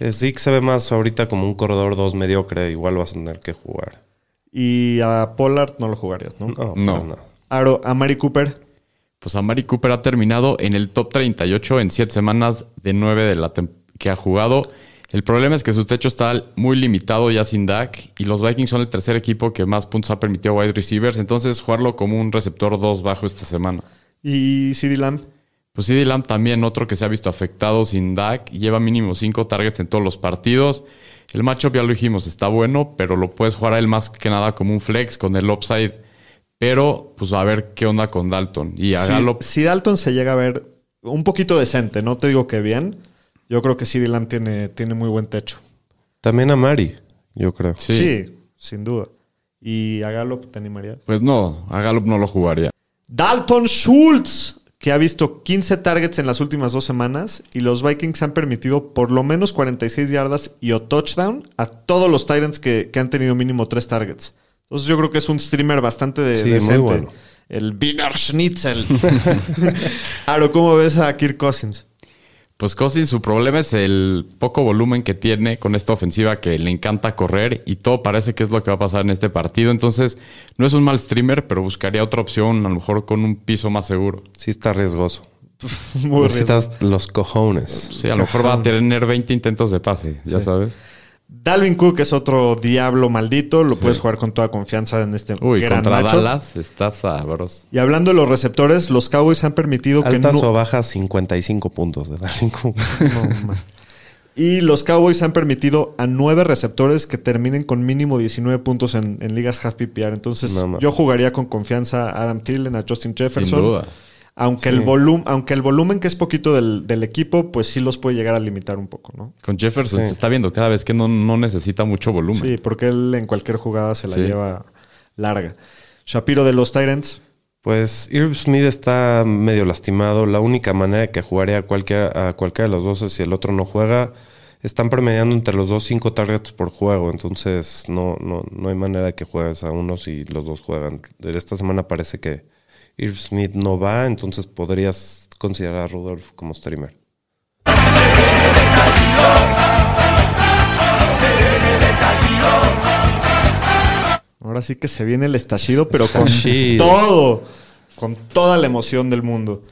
Eh, Zeke se ve más ahorita como un corredor 2 mediocre. Igual vas a tener que jugar. Y a Pollard no lo jugarías, ¿no? No, No. Aro, a Mari Cooper. Pues a Mari Cooper ha terminado en el top 38 en 7 semanas de 9 de la que ha jugado. El problema es que su techo está muy limitado ya sin Dak y los Vikings son el tercer equipo que más puntos ha permitido a wide receivers. Entonces jugarlo como un receptor 2 bajo esta semana. Y CD Lamb. Pues CD Lamb también otro que se ha visto afectado sin Dak. Lleva mínimo 5 targets en todos los partidos. El matchup ya lo dijimos, está bueno, pero lo puedes jugar a él más que nada como un flex con el upside. Pero pues a ver qué onda con Dalton. Y a Si, Gallup si Dalton se llega a ver un poquito decente, no te digo que bien, yo creo que Lamb tiene, tiene muy buen techo. También a Mari, yo creo. sí. Sí, sin duda. Y a Gallup te animarías. Pues no, a Gallup no lo jugaría. Dalton Schultz, que ha visto 15 targets en las últimas dos semanas y los Vikings han permitido por lo menos 46 yardas y o touchdown a todos los Tyrants que, que han tenido mínimo 3 targets. Entonces yo creo que es un streamer bastante de- Sí, muy decente. bueno. El Wiener Schnitzel. Aro, ¿cómo ves a Kirk Cousins? Pues Cousins, su problema es el poco volumen que tiene con esta ofensiva que le encanta correr y todo parece que es lo que va a pasar en este partido. Entonces, no es un mal streamer, pero buscaría otra opción, a lo mejor con un piso más seguro. Sí está riesgoso. Muy Necesitas los cojones. Sí, a lo mejor va a tener 20 intentos de pase, ya sabes. Dalvin Cook es otro diablo maldito. Lo puedes jugar con toda confianza en este Uy, gran contra. Dallas está sabroso. Y hablando de los receptores, los Cowboys han permitido que Altas no- o bajas 55 puntos de Dalvin Cook. No. Y los Cowboys han permitido a nueve receptores que terminen con mínimo 19 puntos en, en ligas half PPR. Entonces, No yo jugaría con confianza a Adam Thielen, a Justin Sin Jefferson, duda. Aunque, el volum, aunque el volumen que es poquito del, del equipo, pues sí los puede llegar a limitar un poco, ¿no? Con Jefferson Sí. se está viendo cada vez que no, no necesita mucho volumen. Sí, porque él en cualquier jugada se la Sí. lleva larga. Shapiro de los Tyrants. Pues Irv Smith está medio lastimado. La única manera que jugaría a cualquiera, a cualquiera de los dos es si el otro no juega. Están promediando entre los dos cinco targets por juego. Entonces no, no, no hay manera de que juegues a uno si los dos juegan. De esta semana parece que Irv Smith no va. Entonces podrías considerar a Rudolph como streamer. Ahora sí que se viene el estallido, pero con todo. Con toda la emoción del mundo.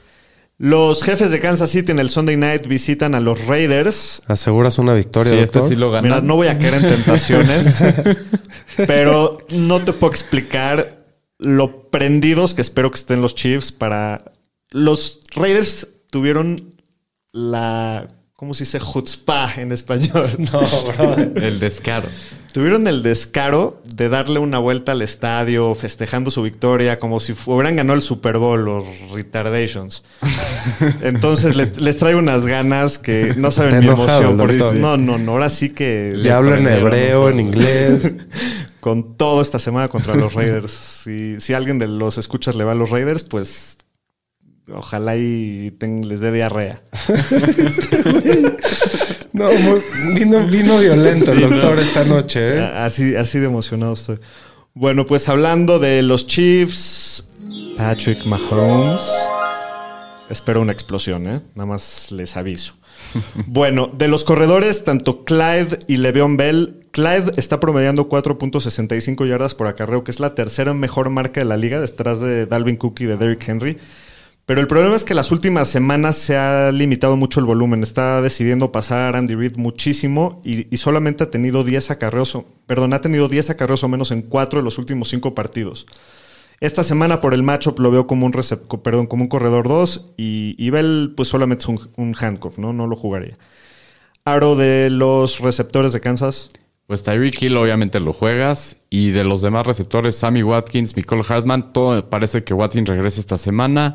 Los jefes de Kansas City en el Sunday Night visitan a los Raiders. ¿Aseguras una victoria, Sí, este doctor? sí lo gana. Mira, no voy a caer en tentaciones, pero no te puedo explicar lo prendidos que espero que estén los Chiefs para... Los Raiders tuvieron la... ¿Cómo se dice? Chutzpah en español. No, bro. El descaro. Tuvieron el descaro de darle una vuelta al estadio festejando su victoria como si hubieran ganado el Super Bowl los retardations. Entonces le- les traigo unas ganas que no saben mi enojado emoción. por eso. No, no, no. Ahora sí que Le hablo en hebreo, en inglés. Con todo esta semana contra los Raiders. Si, si alguien de los escuchas le va a los Raiders, pues ojalá y ten- les dé diarrea. No, muy- vino, vino violento el doctor esta noche. ¿eh? Así, así de emocionado estoy. Bueno, pues hablando de los Chiefs, Patrick Mahomes. Espero una explosión, ¿eh? Nada más les aviso. Bueno, de los corredores, tanto Clyde y Le'Veon Bell, Clyde está promediando 4.65 yardas por acarreo, que es la tercera mejor marca de la liga, detrás de Dalvin Cook y de Derrick Henry. Pero el problema es que las últimas semanas se ha limitado mucho el volumen. Está decidiendo pasar Andy Reid muchísimo y, solamente ha tenido 10 acarreos, perdón, ha tenido 10 acarreos o menos en 4 de los últimos 5 partidos. Esta semana por el matchup lo veo como un, perdón, como un corredor 2 y, Bell pues solamente es un, un handcuff, ¿no? No lo jugaría. Aro de los receptores de Kansas. Pues Tyreek Hill obviamente lo juegas. Y de los demás receptores, Sammy Watkins, Nicole Hartman, todo parece que Watkins regresa esta semana.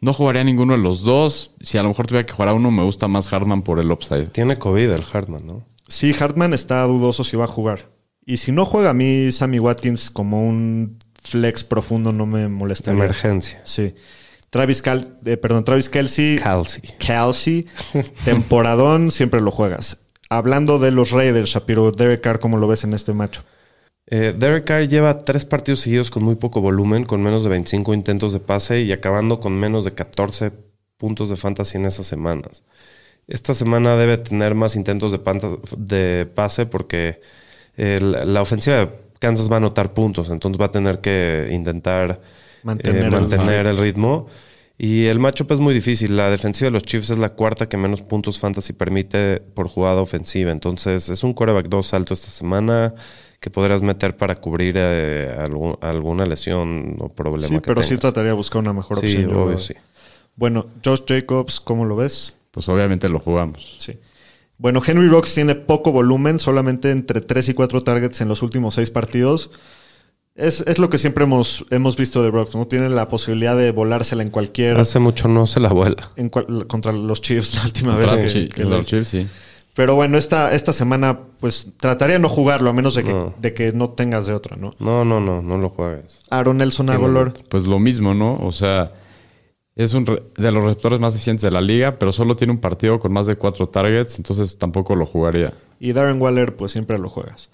No jugaría ninguno de los dos. Si a lo mejor tuviera que jugar a uno, me gusta más Hartman por el upside. Tiene COVID el Hartman, ¿no? Sí, Hartman está dudoso si va a jugar. Y si no juega a mí, Sammy Watkins como un flex profundo no me molestaría. Emergencia. Sí. Travis, Cal eh, perdón, Travis Kelsey. Calci. Kelsey. Temporadón, siempre lo juegas. Hablando de los Raiders, Shapiro, Derek Carr, ¿cómo lo ves en este macho? Eh, Derek Carr lleva tres partidos seguidos con muy poco volumen, con menos de 25 intentos de pase y acabando con menos de 14 puntos de fantasy en esas semanas. Esta semana debe tener más intentos de, panta- de pase porque eh, la, la ofensiva de Kansas va a anotar puntos, entonces va a tener que intentar Mantener eh, el- mantener el ritmo. Y el matchup es muy difícil. La defensiva de los Chiefs es la cuarta que menos puntos fantasy permite por jugada ofensiva. Entonces es un quarterback 2 alto esta semana que podrás meter para cubrir eh, algún- alguna lesión o problema Sí, que pero sí trataría de buscar una mejor Sí, opción. yo- obvio, sí. Bueno, Josh Jacobs, ¿cómo lo ves? Pues obviamente lo jugamos. Sí. Bueno, Henry Rocks tiene poco volumen, solamente entre 3 y 4 targets en los últimos 6 partidos. Es, es lo que siempre hemos, hemos visto de Rocks, ¿no? Tiene la posibilidad de volársela en cualquier... Hace mucho no se la vuela. en cual- contra los Chiefs la última Contra vez que, Chi- que los. Chiefs, sí. Pero bueno, esta, esta semana pues trataría de no jugarlo a menos de que, No. de que no tengas de otra, ¿no? No, no, no, no lo juegues. Aaron Nelson Agolor. Pues lo mismo, ¿no? O sea, es un re- de los receptores más eficientes de la liga, pero solo tiene un partido con más de cuatro targets, entonces tampoco lo jugaría. Y Darren Waller, pues siempre lo juegas.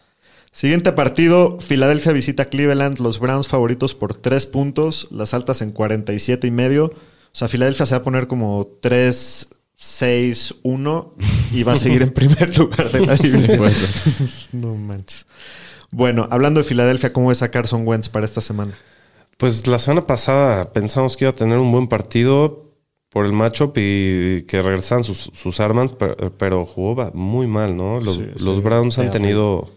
Siguiente partido, Filadelfia visita Cleveland, los Browns favoritos por 3 puntos, las altas en 47 y medio. O sea, Filadelfia se va a poner como 3, 6, 1 y va a seguir en primer lugar de la división. no manches. Bueno, hablando de Filadelfia, ¿cómo ves a Carson Wentz para esta semana? Pues la semana pasada pensamos que iba a tener un buen partido por el matchup y que regresaban sus, sus armas, pero, pero jugó muy mal, ¿no? Los, Sí, sí, los Browns han tenido,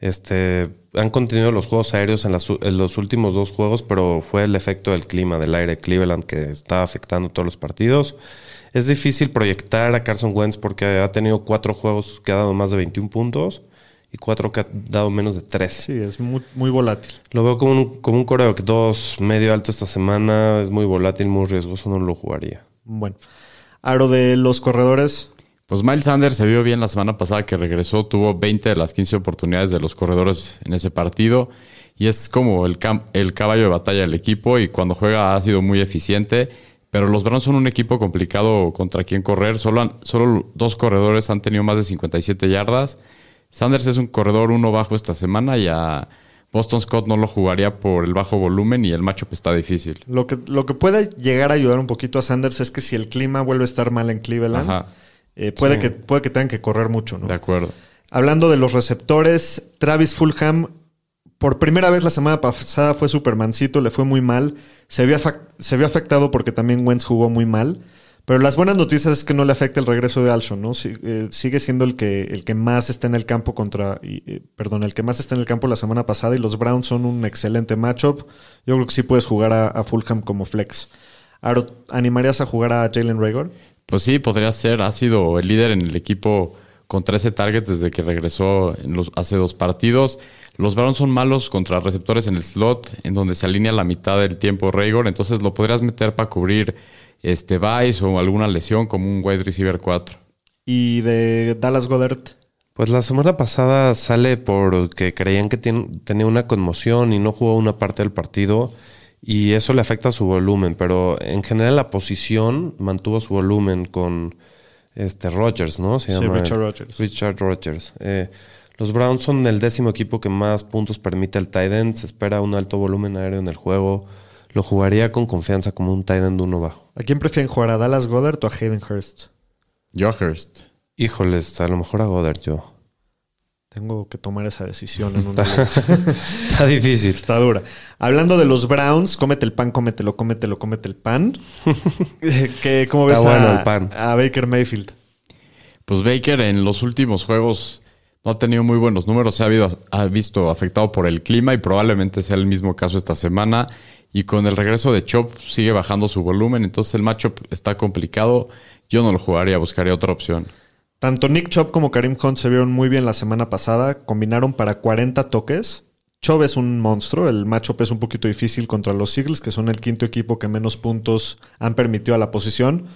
este, han contenido los juegos aéreos en, las en los últimos dos juegos, pero fue el efecto del clima, del aire Cleveland que está afectando todos los partidos. Es difícil proyectar a Carson Wentz porque ha tenido cuatro juegos que ha dado más de 21 puntos y cuatro que ha dado menos de 13. Sí, es muy, muy volátil. Lo veo como un, como un coreback 2 medio alto esta semana. Es muy volátil, muy riesgoso, no lo jugaría. Bueno. Aro de los corredores. Pues Miles Sanders se vio bien la semana pasada que regresó, tuvo 20 de las 15 oportunidades de los corredores en ese partido y es como el, el caballo de batalla del equipo y cuando juega ha sido muy eficiente, pero los Browns son un equipo complicado contra quien correr, solo, han- solo dos corredores han tenido más de 57 yardas. Sanders es un corredor uno bajo esta semana y a Boston Scott no lo jugaría por el bajo volumen y el matchup está difícil. Lo que, lo que puede llegar a ayudar un poquito a Sanders es que si el clima vuelve a estar mal en Cleveland, Ajá, eh, puede, Sí. que, puede que tengan que correr mucho, ¿no? de acuerdo. Hablando de los receptores, Travis Fulham, por primera vez la semana pasada fue Supermancito, le fue muy mal. Se se vio afectado porque también Wentz jugó muy mal. Pero las buenas noticias es que no le afecta el regreso de Alshon, ¿no? Si- eh, sigue siendo el que, el que más está en el campo contra. y, eh, perdón, el que más está en el campo la semana pasada. Y los Browns son un excelente matchup. Yo creo que sí puedes jugar a, a Fulham como flex. Aro, ¿animarías a jugar a Jalen Rager? Pues sí, podría ser. Ha sido el líder en el equipo con 13 targets desde que regresó en los, hace dos partidos. Los Browns son malos contra receptores en el slot, en donde se alinea la mitad del tiempo Rager. Entonces lo podrías meter para cubrir este Vice o alguna lesión como un wide receiver 4. Y de Dallas Goddard. Pues la semana pasada sale porque creían que tenía una conmoción y no jugó una parte del partido y eso le afecta su volumen, pero en general la posición mantuvo su volumen con este Rodgers, ¿no? Se Sí, llama Richard Rodgers. Richard Rodgers. Eh, los Browns son el décimo equipo que más puntos permite el tight end. Se espera un alto volumen aéreo en el juego. Lo jugaría con confianza como un tight end uno bajo. ¿A quién prefieren jugar? ¿A Dallas Goddard o a Hayden Hurst? Joe Hurst. Híjoles, a lo mejor a Goddard yo. Tengo que tomar esa decisión en una Está difícil. Está dura. Hablando de los Browns, cómete el pan, cómetelo, cómetelo, cómete el pan. Eh, que, ¿Cómo ves Está bueno a, el pan. a Baker Mayfield? Pues Baker en los últimos juegos no ha tenido muy buenos números, se ha, habido- ha visto afectado por el clima y probablemente sea el mismo caso esta semana. Y con el regreso de Chop sigue bajando su volumen, entonces el matchup está complicado. Yo no lo jugaría, buscaría otra opción. Tanto Nick Chubb como Karim Hunt se vieron muy bien la semana pasada. Combinaron para 40 toques. Chubb es un monstruo. El matchup es un poquito difícil contra los Eagles, que son el quinto equipo que menos puntos han permitido a la posición.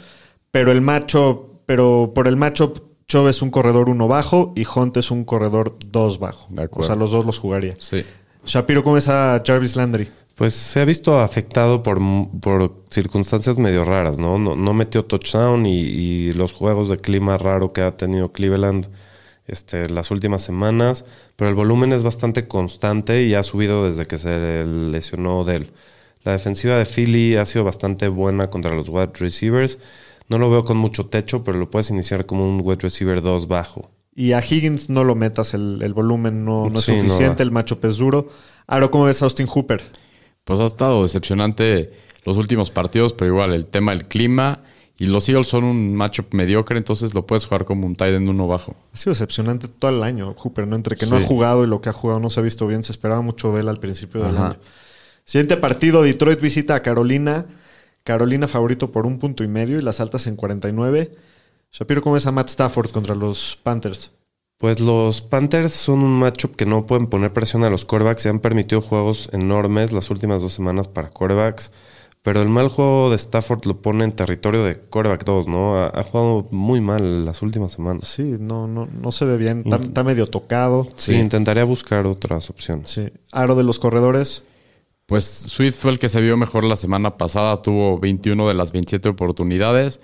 Pero el matchup, pero por el matchup, Chubb es un corredor uno bajo y Hunt es un corredor dos bajo. O sea, los dos los jugaría. Sí. Shapiro, ¿cómo es a Jarvis Landry? Pues se ha visto afectado por, por circunstancias medio raras, ¿no? No, no metió touchdown y, y los juegos de clima raro que ha tenido Cleveland este, las últimas semanas, pero el volumen es bastante constante y ha subido desde que se lesionó de él. La defensiva de Philly ha sido bastante buena contra los wide receivers. No lo veo con mucho techo, pero lo puedes iniciar como un wide receiver 2 bajo. Y a Higgins no lo metas, el, el volumen no, no es Sí, suficiente, el matchup es duro. Aro, ¿cómo ves a Austin Hooper? Pues ha estado decepcionante los últimos partidos, pero igual el tema del clima y los Eagles son un matchup mediocre, entonces lo puedes jugar como un tight end uno bajo. Ha sido decepcionante todo el año, Hooper, ¿no? Entre que no Sí. ha jugado y lo que ha jugado no se ha visto bien. Se esperaba mucho de él al principio del Ajá. año. Siguiente partido, Detroit visita a Carolina. Carolina favorito por un punto y medio y las altas en 49. Shapiro, ¿cómo ves a Matt Stafford contra los Panthers? Pues los Panthers son un matchup que no pueden poner presión a los quarterbacks. Se han permitido juegos enormes las últimas dos semanas para quarterbacks. Pero el mal juego de Stafford lo pone en territorio de quarterback 2, ¿no? Ha, ha jugado muy mal las últimas semanas. Sí, no, no, no se ve bien. Está, está medio tocado. Sí, intentaría buscar otras opciones. Sí. Aro de los corredores. Pues Swift fue el que se vio mejor la semana pasada, tuvo 21 de las 27 oportunidades,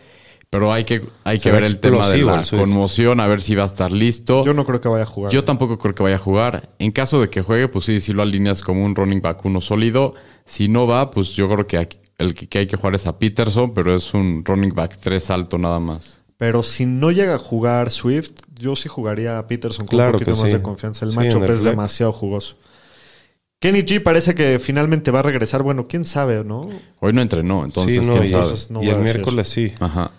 pero hay que, hay que ve ver el tema de la conmoción, a ver si va a estar listo. Yo no creo que vaya a jugar. Yo tampoco creo que vaya a jugar. En caso de que juegue, pues sí, si lo alineas como un running back uno sólido. Si no va, pues yo creo que aquí- el que que hay que jugar es a Peterson, pero es un running back 3 alto nada más. Pero si no llega a jugar Swift, yo sí jugaría a Peterson con Claro un poquito más sí. de confianza. El Sí, matchup es demasiado jugoso. Kenny G parece que finalmente va a regresar. Bueno, quién sabe, ¿no? Hoy no entrenó, entonces sí, no, quién y, sabe. Entonces, no y el miércoles sí. Ajá.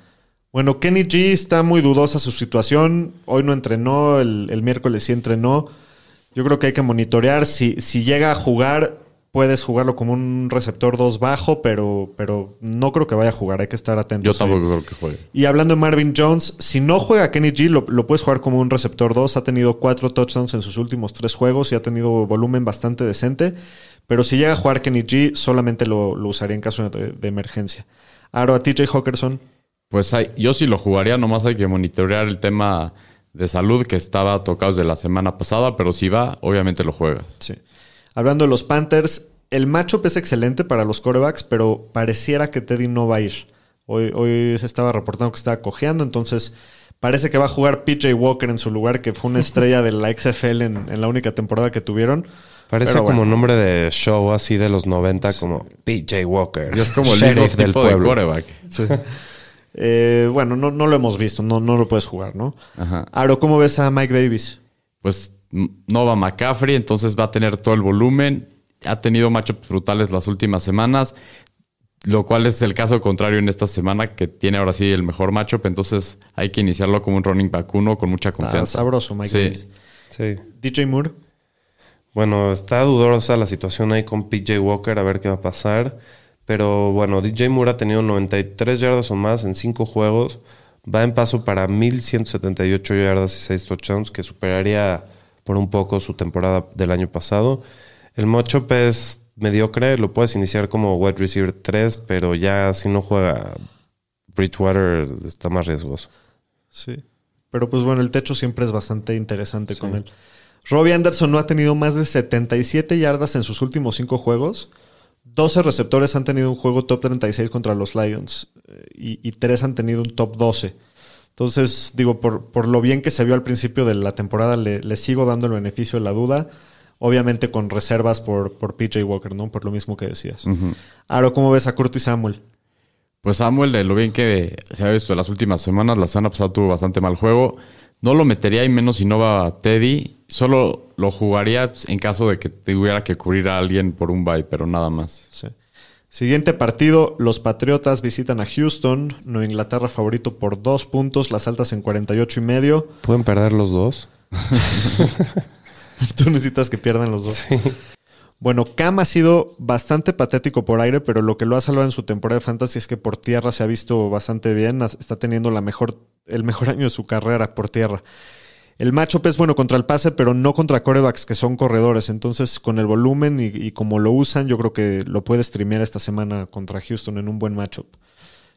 Bueno, Kenny G está muy dudosa su situación. Hoy no entrenó, el, el miércoles sí entrenó. Yo creo que hay que monitorear. Si, si llega a jugar, puedes jugarlo como un receptor 2 bajo, pero, pero no creo que vaya a jugar. Hay que estar atentos. Yo tampoco creo que juegue. Y hablando de Marvin Jones, si no juega Kenny G, lo, lo puedes jugar como un receptor 2. Ha tenido cuatro touchdowns en sus últimos tres juegos y ha tenido volumen bastante decente. Pero si llega a jugar Kenny G, solamente lo, lo usaría en caso de, de emergencia. Ahora, a TJ Hawkinson, Pues hay- yo sí lo jugaría, nomás hay que monitorear el tema de salud que estaba tocado desde la semana pasada, pero si va, obviamente lo juegas. sí. Hablando de los Panthers, el matchup es excelente para los corebacks, pero pareciera que Teddy no va a ir. Hoy, hoy se estaba reportando que estaba cojeando, entonces parece que va a jugar PJ Walker en su lugar, que fue una estrella de la XFL en, en la única temporada que tuvieron. Parece Pero como bueno. nombre de show así de los 90, como PJ Walker. Y es como el sheriff del tipo de pueblo. quarterback. Eh, bueno, no, no lo hemos visto, no, no lo puedes jugar, ¿no? Ajá. Aro, ¿cómo ves a Mike Davis? Pues m- no va McCaffrey, entonces va a tener todo el volumen. Ha tenido matchups brutales las últimas semanas, lo cual es el caso contrario en esta semana, que tiene ahora sí el mejor matchup. Entonces hay que iniciarlo como un running back uno con mucha Está confianza. sabroso Mike Sí. Davis. Sí. DJ Moore, Bueno, está dudosa la situación ahí con PJ Walker, a ver qué va a pasar. Pero bueno, DJ Moore ha tenido 93 yardas o más en 5 juegos. Va en paso para 1178 yardas y 6 touchdowns, que superaría por un poco su temporada del año pasado. El matchup es mediocre, lo puedes iniciar como wide receiver 3, pero ya si no juega Bridgewater está más riesgoso. sí. Pero pues bueno, el techo siempre es bastante interesante con él. Robbie Anderson no ha tenido más de 77 yardas en sus últimos 5 juegos. 12 receptores han tenido un juego top 36 contra los Lions eh, y, y 3 han tenido un top 12. Entonces, digo, por, por lo bien que se vio al principio de la temporada, le, le sigo dando el beneficio de la duda. Obviamente con reservas por, por PJ Walker, ¿no? Por lo mismo que decías. Ujú. Aro, ¿cómo ves a Curtis Samuel? Pues Samuel, de lo bien que se ha visto en las últimas semanas, la semana pasada tuvo bastante mal juego. No lo metería y menos si no va Teddy. Solo lo jugaría en caso de que tuviera que cubrir a alguien por un bye, pero nada más. Sí. Siguiente partido, los Patriotas visitan a Houston, Nueva Inglaterra favorito por dos puntos, las altas en 48 y medio. ¿Pueden perder los dos? Tú necesitas que pierdan los dos. Bueno, Cam ha sido bastante patético por aire, pero lo que lo ha salvado en su temporada de fantasy es que por tierra se ha visto bastante bien. Está teniendo la mejor, el mejor año de su carrera por tierra. El matchup es bueno contra el pase, pero no contra corebacks que son corredores. Entonces, con el volumen y, como lo usan, yo creo que lo puede streamear esta semana contra Houston en un buen matchup.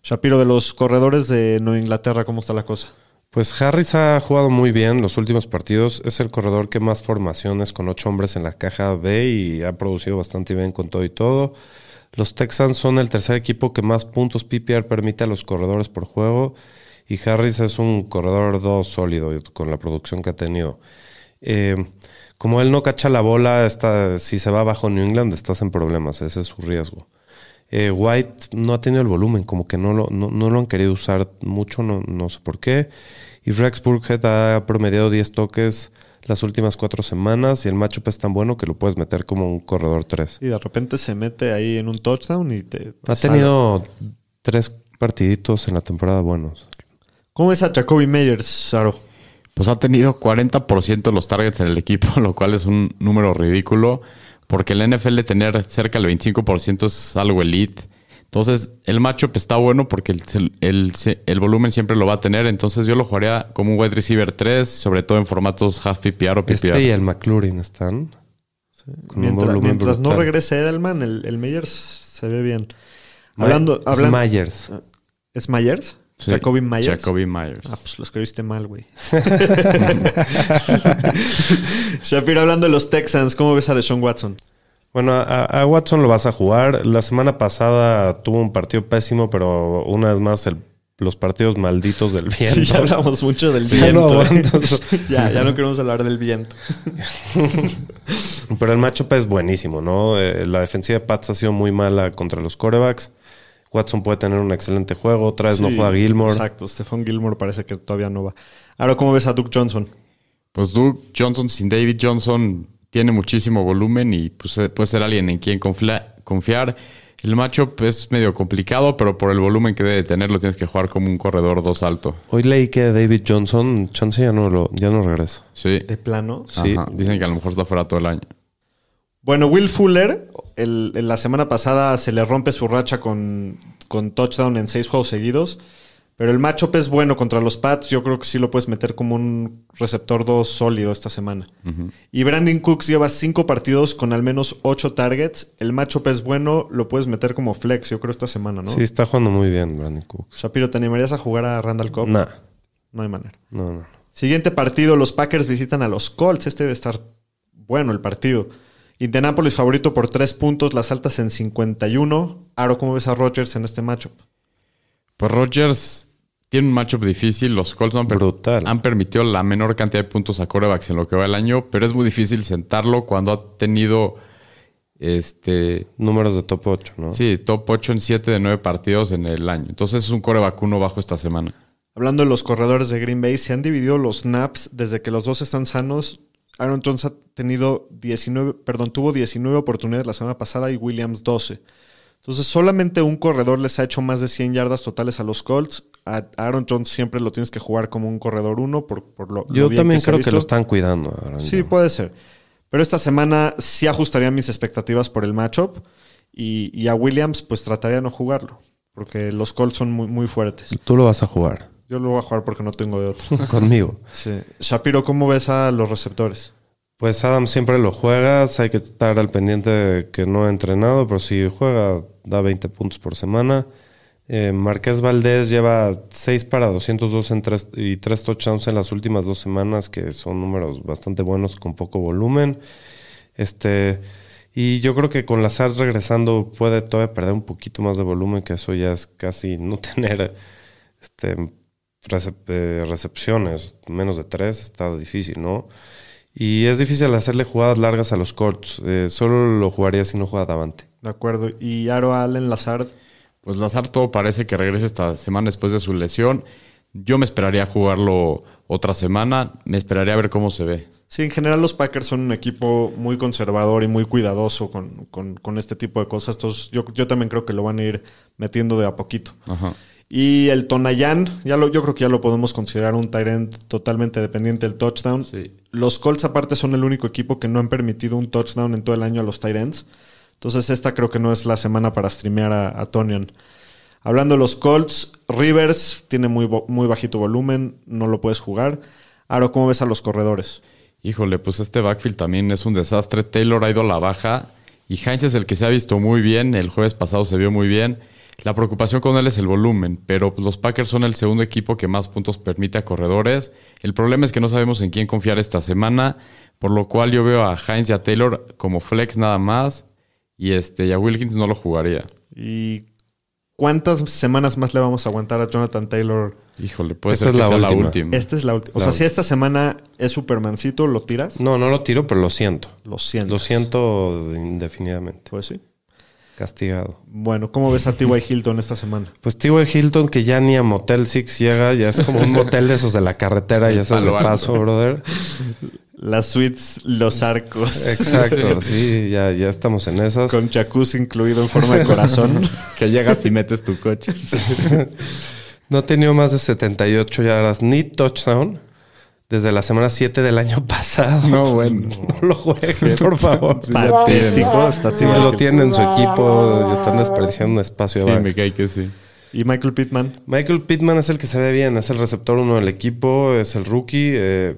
Shapiro, de los corredores de Nueva Inglaterra, ¿cómo está la cosa? Pues Harris ha jugado muy bien los últimos partidos. Es el corredor que más formaciones con ocho hombres en la caja B y ha producido bastante bien con todo y todo. Los Texans son el tercer equipo que más puntos PPR permite a los corredores por juego. Y Harris es un corredor 2 sólido con la producción que ha tenido. Eh, como él no cacha la bola, está, si se va bajo New England, estás en problemas. Ese es su riesgo. Eh, White no ha tenido el volumen, como que no lo, no, no lo han querido usar mucho, no, no sé por qué. Y Rex Burkhead ha promediado 10 toques las últimas cuatro semanas y el matchup es tan bueno que lo puedes meter como un corredor 3. Y de repente se mete ahí en un touchdown y te... Ha sale. tenido tres partiditos en la temporada buenos. ¿Cómo ves a Jacoby Meyers, Saro? Pues ha tenido 40% de los targets en el equipo, lo cual es un número ridículo, porque el NFL tener cerca del 25% es algo elite. Entonces, el matchup está bueno porque el, el- el volumen siempre lo va a tener. Entonces, yo lo jugaría como un wide receiver 3, sobre todo en formatos half PPR o PPR. Este y el McLaurin están. con Mientras, no regrese Edelman, el, el Meyers se ve bien. Ma- Hablando, es hablando, Myers. ¿Es Myers? Sí, Jacoby Myers. Jacoby Myers. Ah, pues lo escribiste mal, güey. Shapiro, hablando de los Texans, ¿cómo ves a Deshaun Watson? Bueno, a, a Watson lo vas a jugar. La semana pasada tuvo un partido pésimo, pero una vez más el- los partidos malditos del viento. ya hablamos mucho del Ya viento. no ¿eh? ya, ya no queremos hablar del viento. Pero el matchup es buenísimo, ¿no? Eh, la defensiva de Pats ha sido muy mala contra los corebacks. Watson puede tener un excelente juego. Otra vez no juega Gilmore. Exacto, Stephon Gilmore parece que todavía no va. Ahora, ¿cómo ves a Duke Johnson? Pues Duke Johnson sin David Johnson tiene muchísimo volumen y pues, eh, puede ser alguien en quien confiar. El matchup es medio complicado, pero por el volumen que debe tener lo tienes que jugar como un corredor dos alto. Hoy leí que David Johnson, chance ya no, lo, ya no regresa. Sí. De plano. Sí. Ajá. Dicen que a lo mejor está fuera todo el año. Bueno, Will Fuller, el- en la semana pasada se le rompe su racha con, con touchdown en seis juegos seguidos. Pero el matchup es bueno contra los Pats. Yo creo que sí lo puedes meter como un receptor 2 sólido esta semana. Y Brandon Cooks lleva cinco partidos con al menos ocho targets. El matchup es bueno, lo puedes meter como flex, yo creo, esta semana, ¿no? Sí, está jugando muy bien Brandon Cooks. Shapiro, ¿te animarías a jugar a Randall Cobb? Nah, No hay manera. no, no. Siguiente partido, los Packers visitan a los Colts. Este debe estar bueno el partido. Indianapolis favorito por tres puntos, las altas en 51. Aro, ¿cómo ves a Rodgers en este matchup? Pues Rodgers tiene un matchup difícil. Los Colts han, per- han permitido la menor cantidad de puntos a corebacks en lo que va el año, pero es muy difícil sentarlo cuando ha tenido este Números de top 8, ¿no? sí, top 8 en 7 de 9 partidos en el año. Entonces es un coreback uno bajo esta semana. Hablando de los corredores de Green Bay, se han dividido los snaps desde que los dos están sanos. Aaron Jones ha tenido 19, perdón, tuvo 19 oportunidades la semana pasada y Williams 12. Entonces, solamente un corredor les ha hecho más de 100 yardas totales a los Colts. A Aaron Jones siempre lo tienes que jugar como un corredor uno por, por lo, lo Yo bien también creo que lo están cuidando. Aaron Sí, Jones. puede ser. Pero esta semana sí ajustaría mis expectativas por el matchup. Y, y a Williams, pues trataría de no jugarlo. Porque los Colts son muy, muy fuertes. Tú lo vas a jugar Yo lo voy a jugar porque no tengo de otro. conmigo. Sí. Shapiro, ¿cómo ves a los receptores? Pues Adam siempre lo juegas, hay que estar al pendiente de que no ha entrenado, pero si juega da 20 puntos por semana. Eh, Marqués Valdés lleva 6 para 202 en tres, y 3 touchdowns en las últimas dos semanas, que son números bastante buenos con poco volumen. Este, y yo creo que con Lazar regresando puede todavía perder un poquito más de volumen, que eso ya es casi no tener este, recep- eh, recepciones, menos de 3, está difícil, ¿no? Y es difícil hacerle jugadas largas a los Colts. Eh, solo lo jugaría si no juega Davante. De acuerdo. Y Aro Allen Lazard. Pues Lazar todo parece que regresa esta semana después de su lesión. Yo me esperaría jugarlo otra semana. Me esperaría a ver cómo se ve. Sí, en general los Packers son un equipo muy conservador y muy cuidadoso con, con- con este tipo de cosas. Entonces yo, yo también creo que lo van a ir metiendo de a poquito. Ajá. Y el Tonayan, ya lo, yo creo que ya lo podemos considerar un Tyrant totalmente dependiente del touchdown. Sí. Los Colts aparte son el único equipo que no han permitido un touchdown en todo el año a los Tyrants. Entonces esta creo que no es la semana para streamear a, a. Hablando de los Colts, Rivers tiene muy, muy bajito volumen, no lo puedes jugar. Aro, ¿cómo ves a los corredores? Híjole, pues este backfield también es un desastre. Taylor ha ido a la baja y Heinz es el que se ha visto muy bien. El jueves pasado se vio muy bien. La preocupación con él es el volumen, pero los Packers son el segundo equipo que más puntos permite a corredores. El problema es que no sabemos en quién confiar esta semana, por lo cual yo veo a Heinz y a Taylor como flex nada más y este y a Wilkins no lo jugaría. ¿Y cuántas semanas más le vamos a aguantar a Jonathan Taylor? Híjole, puede Esta ser es que la sea la última. última. Esta es la última. O La sea, si esta semana es Supermancito, ¿lo tiras? No, no lo tiro, pero lo siento. Lo siento. Lo siento indefinidamente. Pues sí. Castigado. Bueno, ¿cómo ves a T.Y. Hilton esta semana? Pues T.Y. Hilton, que ya ni a Motel Six llega, ya es como un motel de esos de la carretera, ya sabes, de paso, brother. Las suites, los arcos. Exacto, sí, ya, ya estamos en esas. Con jacuzzi incluido en forma de corazón. Que llegas y metes tu coche. No ha tenido más de 78 yardas ni touchdown desde la semana 7 del año pasado. No, bueno. No lo jueguen, por favor. Está Si lo tienen en su equipo, ya están desperdiciando un espacio. Sí, de me cae que sí. Y Michael Pittman. Michael Pittman es el que se ve bien, es el receptor uno del equipo, es el rookie. eh,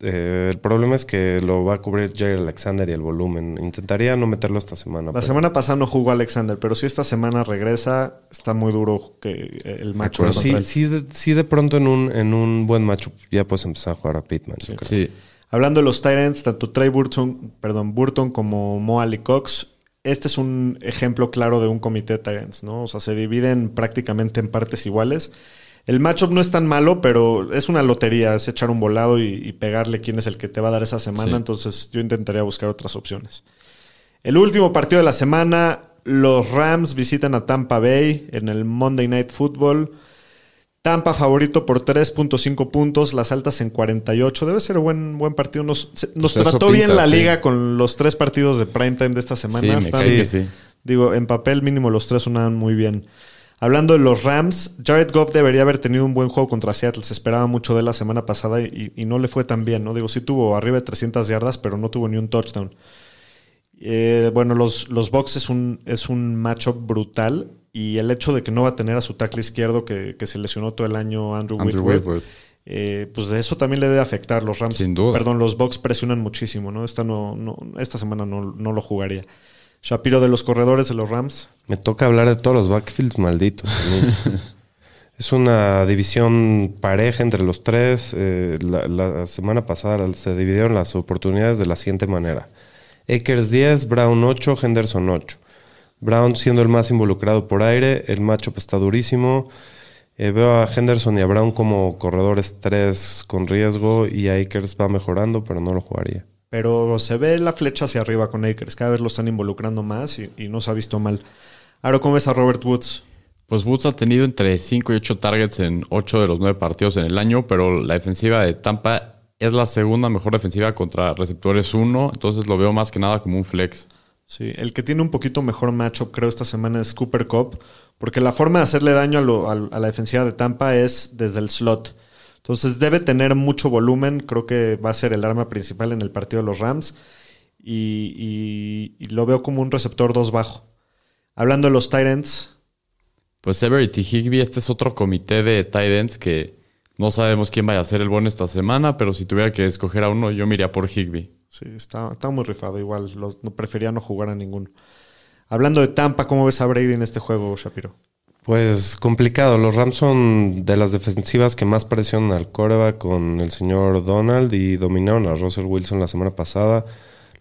eh, el problema es que lo va a cubrir Jerry Alexander y el volumen. Intentaría no meterlo esta semana. La pero- semana pasada no jugó Alexander, pero si esta semana regresa, está muy duro que el macho. pero sí, sí, de, sí de pronto en un, en un buen matchup ya puedes empezar a jugar a Pittman. yo creo. Sí. Hablando de los Tyrants, tanto Trey Burton, perdón, Burton como Mo Ali Cox, este es un ejemplo claro de un comité de Tyrants, ¿no? O sea, se dividen prácticamente en partes iguales. El matchup no es tan malo, pero es una lotería, es echar un volado y, y pegarle quién es el que te va a dar esa semana. Sí. Entonces yo intentaría buscar otras opciones. El último partido de la semana, los Rams visitan a Tampa Bay en el Monday Night Football. Tampa favorito por 3.5 puntos, las altas en 48. Debe ser buen, buen partido. Nos, nos Pues trató bien la sí. liga con los tres partidos de primetime de esta semana. Sí, me cae sí. Digo, en papel mínimo los tres sonaban muy bien. Hablando de los Rams, Jared Goff debería haber tenido un buen juego contra Seattle. Se esperaba mucho de él la semana pasada y, y no le fue tan bien, ¿no? Digo, sí tuvo arriba de 300 yardas, pero no tuvo ni un touchdown. Eh, bueno, los, los Bucks es un, es un matchup brutal y el hecho de que no va a tener a su tackle izquierdo que, que se lesionó todo el año Andrew, Andrew Whitworth, Whitworth. eh, pues de eso también le debe afectar. Los Rams, Sin duda. perdón, los Bucks presionan muchísimo, ¿no? Esta, no, no- esta semana no, no lo jugaría. Shapiro de los corredores de los Rams. Me toca hablar de todos los backfields malditos. a es una división pareja entre los tres. Eh, la, la semana pasada se dividieron las oportunidades de la siguiente manera. Akers 10, Brown 8, Henderson 8. Brown siendo el más involucrado por aire, el matchup está durísimo. Eh, veo a Henderson y a Brown como corredores 3 con riesgo y Akers va mejorando, pero no lo jugaría. Pero se ve la flecha hacia arriba con Akers. Cada vez lo están involucrando más y, y no se ha visto mal. Ahora, ¿cómo ves a Robert Woods? Pues Woods ha tenido entre 5 y 8 targets en 8 de los 9 partidos en el año, pero la defensiva de Tampa es la segunda mejor defensiva contra receptores 1, entonces lo veo más que nada como un flex. Sí, el que tiene un poquito mejor matchup, creo, esta semana es Cooper Cup, porque la forma de hacerle daño a, lo- a- a la defensiva de Tampa es desde el slot. Entonces debe tener mucho volumen, creo que va a ser el arma principal en el partido de los Rams, y, y- y lo veo como un receptor 2 bajo. Hablando de los Titans, Pues Severity Higby, este es otro comité de ends que no sabemos quién vaya a ser el bueno esta semana, pero si tuviera que escoger a uno, yo me iría por Higby. sí, está, está muy rifado, igual, los, no prefería no jugar a ninguno. Hablando de Tampa, ¿cómo ves a Brady en este juego, Shapiro? Pues complicado. Los Rams son de las defensivas que más presionan al coreback con el señor Donald y dominaron a Russell Wilson la semana pasada.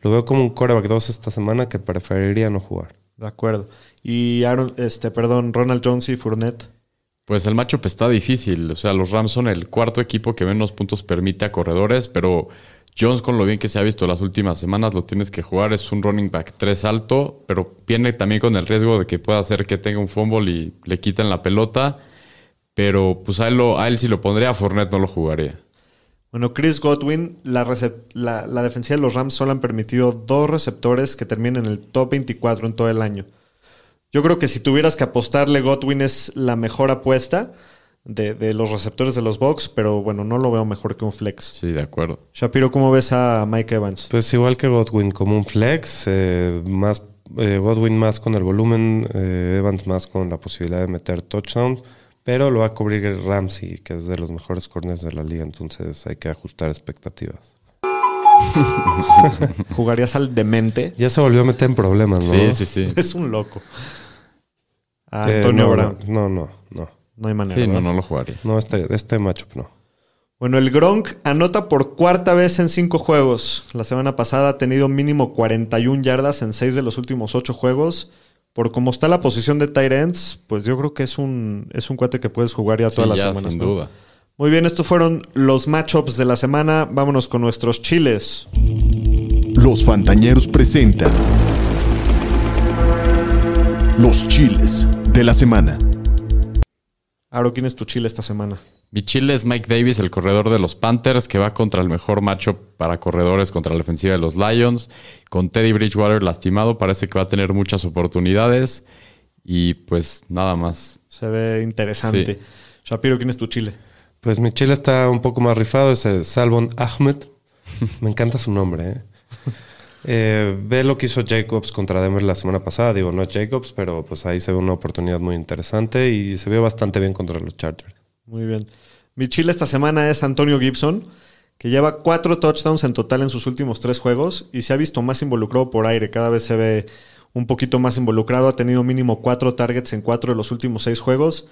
Lo veo como un coreback 2 esta semana que preferiría no jugar. De acuerdo. Y Aaron, este, perdón, Ronald Jones y Fournette. Pues el matchup está difícil. O sea, los Rams son el cuarto equipo que menos puntos permite a corredores, pero Jones, con lo bien que se ha visto las últimas semanas, lo tienes que jugar. Es un running back 3 alto, pero viene también con el riesgo de que pueda hacer que tenga un fumble y le quiten la pelota. Pero pues a él, lo- a él sí lo pondría, a Fournette no lo jugaría. Bueno, Chris Godwin, la, la, la defensiva de los Rams solo han permitido dos receptores que terminen en el top 24 en todo el año. Yo creo que si tuvieras que apostarle, Godwin es la mejor apuesta de, de los receptores de los Bucks, pero bueno, no lo veo mejor que un flex. Sí, de acuerdo. Shapiro, ¿cómo ves a Mike Evans? Pues igual que Godwin, como un flex, eh, más eh, Godwin más con el volumen, eh, Evans más con la posibilidad de meter touchdowns, pero lo va a cubrir Ramsey, que es de los mejores corners de la liga, entonces hay que ajustar expectativas. ¿Jugarías al demente? Ya se volvió a meter en problemas, ¿no? Sí, sí, sí. Es un loco. A Eh, Antonio no, Brown. No, no, no. No hay manera. Sí, no, ¿verdad? no lo jugaría. No, este, este matchup no. Bueno, el Gronk anota por cuarta vez en cinco juegos. La semana pasada ha tenido mínimo 41 yardas en seis de los últimos ocho juegos. Por cómo está la posición de tight ends, pues yo creo que es un, es un cuate que puedes jugar ya Sí, todas las ya, semanas. sin ¿no? duda. Muy bien, estos fueron los matchups de la semana. Vámonos con nuestros chiles. Los Fantañeros presentan los chiles de la semana. Aro, ¿quién es tu chile esta semana? Mi chile es Mike Davis, el corredor de los Panthers, que va contra el mejor matchup para corredores contra la ofensiva de los Lions. Con Teddy Bridgewater lastimado, parece que va a tener muchas oportunidades. Y pues nada más. Se ve interesante. Sí. Shapiro, ¿quién es tu chile? Pues mi chile está un poco más rifado, es el Salvon Ahmed. Me encanta su nombre, ¿eh? Eh, ve lo que hizo Jacobs contra Denver la semana pasada. Digo, no es Jacobs, pero pues ahí se ve una oportunidad muy interesante y se vio bastante bien contra los Chargers. Muy bien. Mi chile esta semana es Antonio Gibson, que lleva cuatro touchdowns en total en sus últimos tres juegos y se ha visto más involucrado por aire. Cada vez se ve un poquito más involucrado. Ha tenido mínimo cuatro targets en cuatro de los últimos seis juegos.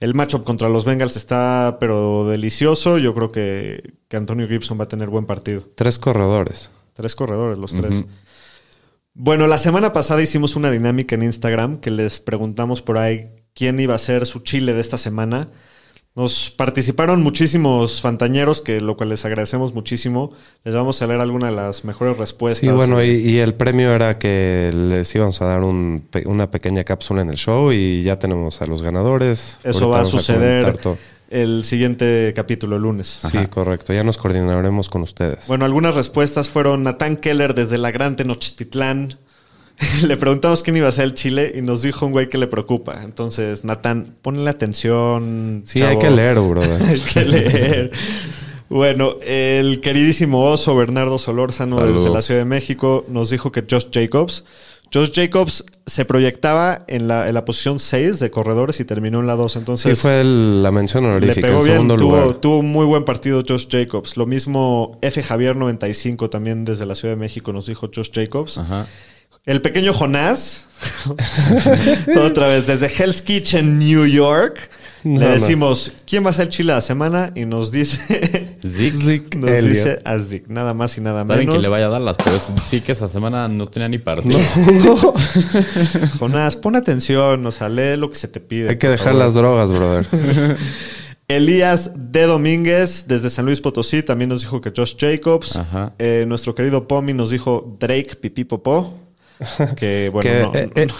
El matchup contra los Bengals está pero delicioso. Yo creo que, que Antonio Gibson va a tener buen partido. Tres corredores. Tres corredores, los tres. Bueno, la semana pasada hicimos una dinámica en Instagram que les preguntamos por ahí quién iba a ser su chile de esta semana. Nos participaron muchísimos fantañeros, que lo cual les agradecemos muchísimo. Les vamos a leer algunas de las mejores respuestas. Sí, bueno, y, y el premio era que les íbamos a dar un una pequeña cápsula en el show y ya tenemos a los ganadores. Eso Ahorita va a suceder. El siguiente capítulo, el lunes. Sí, correcto. Ya nos coordinaremos con ustedes. Bueno, algunas respuestas fueron Natán Keller desde la Gran Tenochtitlán. le preguntamos quién iba a ser el chile y nos dijo un güey que le preocupa. Entonces, Natán, ponle atención. sí, chavo. hay que leer, brother. Hay que leer. Bueno, el queridísimo oso Bernardo Solórzano Saludos. desde la Ciudad de México nos dijo que Josh Jacobs. Josh Jacobs se proyectaba en la, en la posición 6 de corredores y terminó en la 2. Sí, Entonces, fue el- la mención le honorífica pegó en bien. segundo Tuvo, lugar. tuvo un muy buen partido Josh Jacobs. Lo mismo F. Javier 95 también desde la Ciudad de México nos dijo Josh Jacobs. Ajá. El pequeño Jonás, otra vez, desde Hell's Kitchen, New York, No, le no. decimos, ¿quién va a ser Chile de la semana? Y nos dice, Zeke. Zeke nos dice a Zeke, nada más y nada Está bien menos. que le vaya a dar las, pero sí que esa semana no tenía ni partido. Jonás, pon atención, o sea, lee lo que se te pide. Hay que dejar favor. las drogas, brother. Elías de Domínguez, desde San Luis Potosí, también nos dijo que Josh Jacobs. Ajá. Eh, nuestro querido Pomi nos dijo Drake Pipí Popó. Que bueno, que, no- eh, no-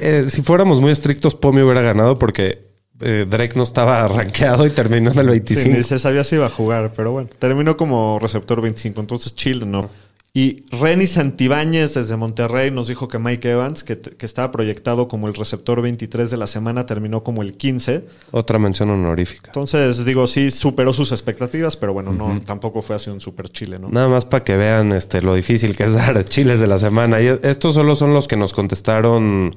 eh, eh, si fuéramos muy estrictos, Pomi hubiera ganado porque eh, Drake no estaba rankeado y terminó en el Sí, 25. ni se sabía si iba a jugar, pero bueno. Terminó como receptor 25, entonces chill no. Y Renny Santibáñez desde Monterrey nos dijo que Mike Evans, que, que estaba proyectado como el receptor 23 de la semana, terminó como el 15. Otra mención honorífica. Entonces, digo, sí, superó sus expectativas, pero bueno, no, tampoco fue así un super chile, ¿no? Nada más para que vean este, lo difícil que es dar chiles de la semana. Y estos solo son los que nos contestaron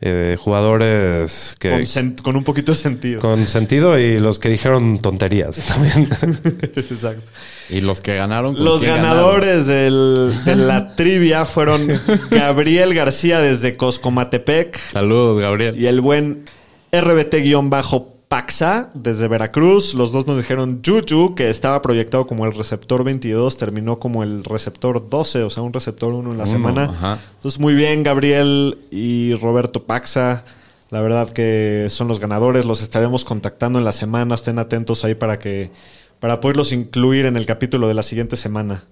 eh, jugadores que, Con, sen- con un poquito de sentido. con sentido y los que dijeron tonterías también. Exacto. Y los que ganaron. ¿con Los ganadores del- de la trivia fueron Gabriel García desde Coscomatepec. Saludos, Gabriel. Y el buen RBT-Paxa desde Veracruz. Los dos nos dijeron Juju, que estaba proyectado como el receptor 22, terminó como el receptor 12, o sea, un receptor 1 en la Uno, semana. ajá. Entonces, muy bien, Gabriel y Roberto Paxa. La verdad que son los ganadores. Los estaremos contactando en la semana. Estén atentos ahí para que para poderlos incluir en el capítulo de la siguiente semana.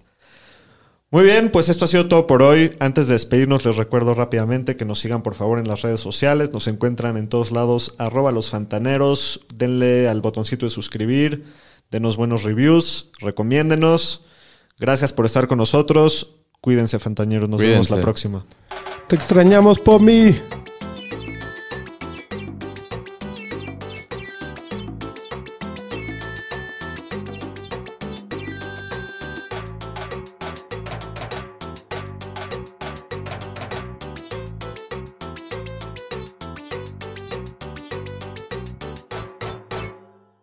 Muy bien, pues esto ha sido todo por hoy. Antes de despedirnos, les recuerdo rápidamente que nos sigan por favor en las redes sociales. Nos encuentran en todos lados, arroba los fantaneros. Denle al botoncito de suscribir, denos buenos reviews, recomiéndenos. Gracias por estar con nosotros. Cuídense, fantañeros. Nos vemos la próxima. Te extrañamos, Pomi.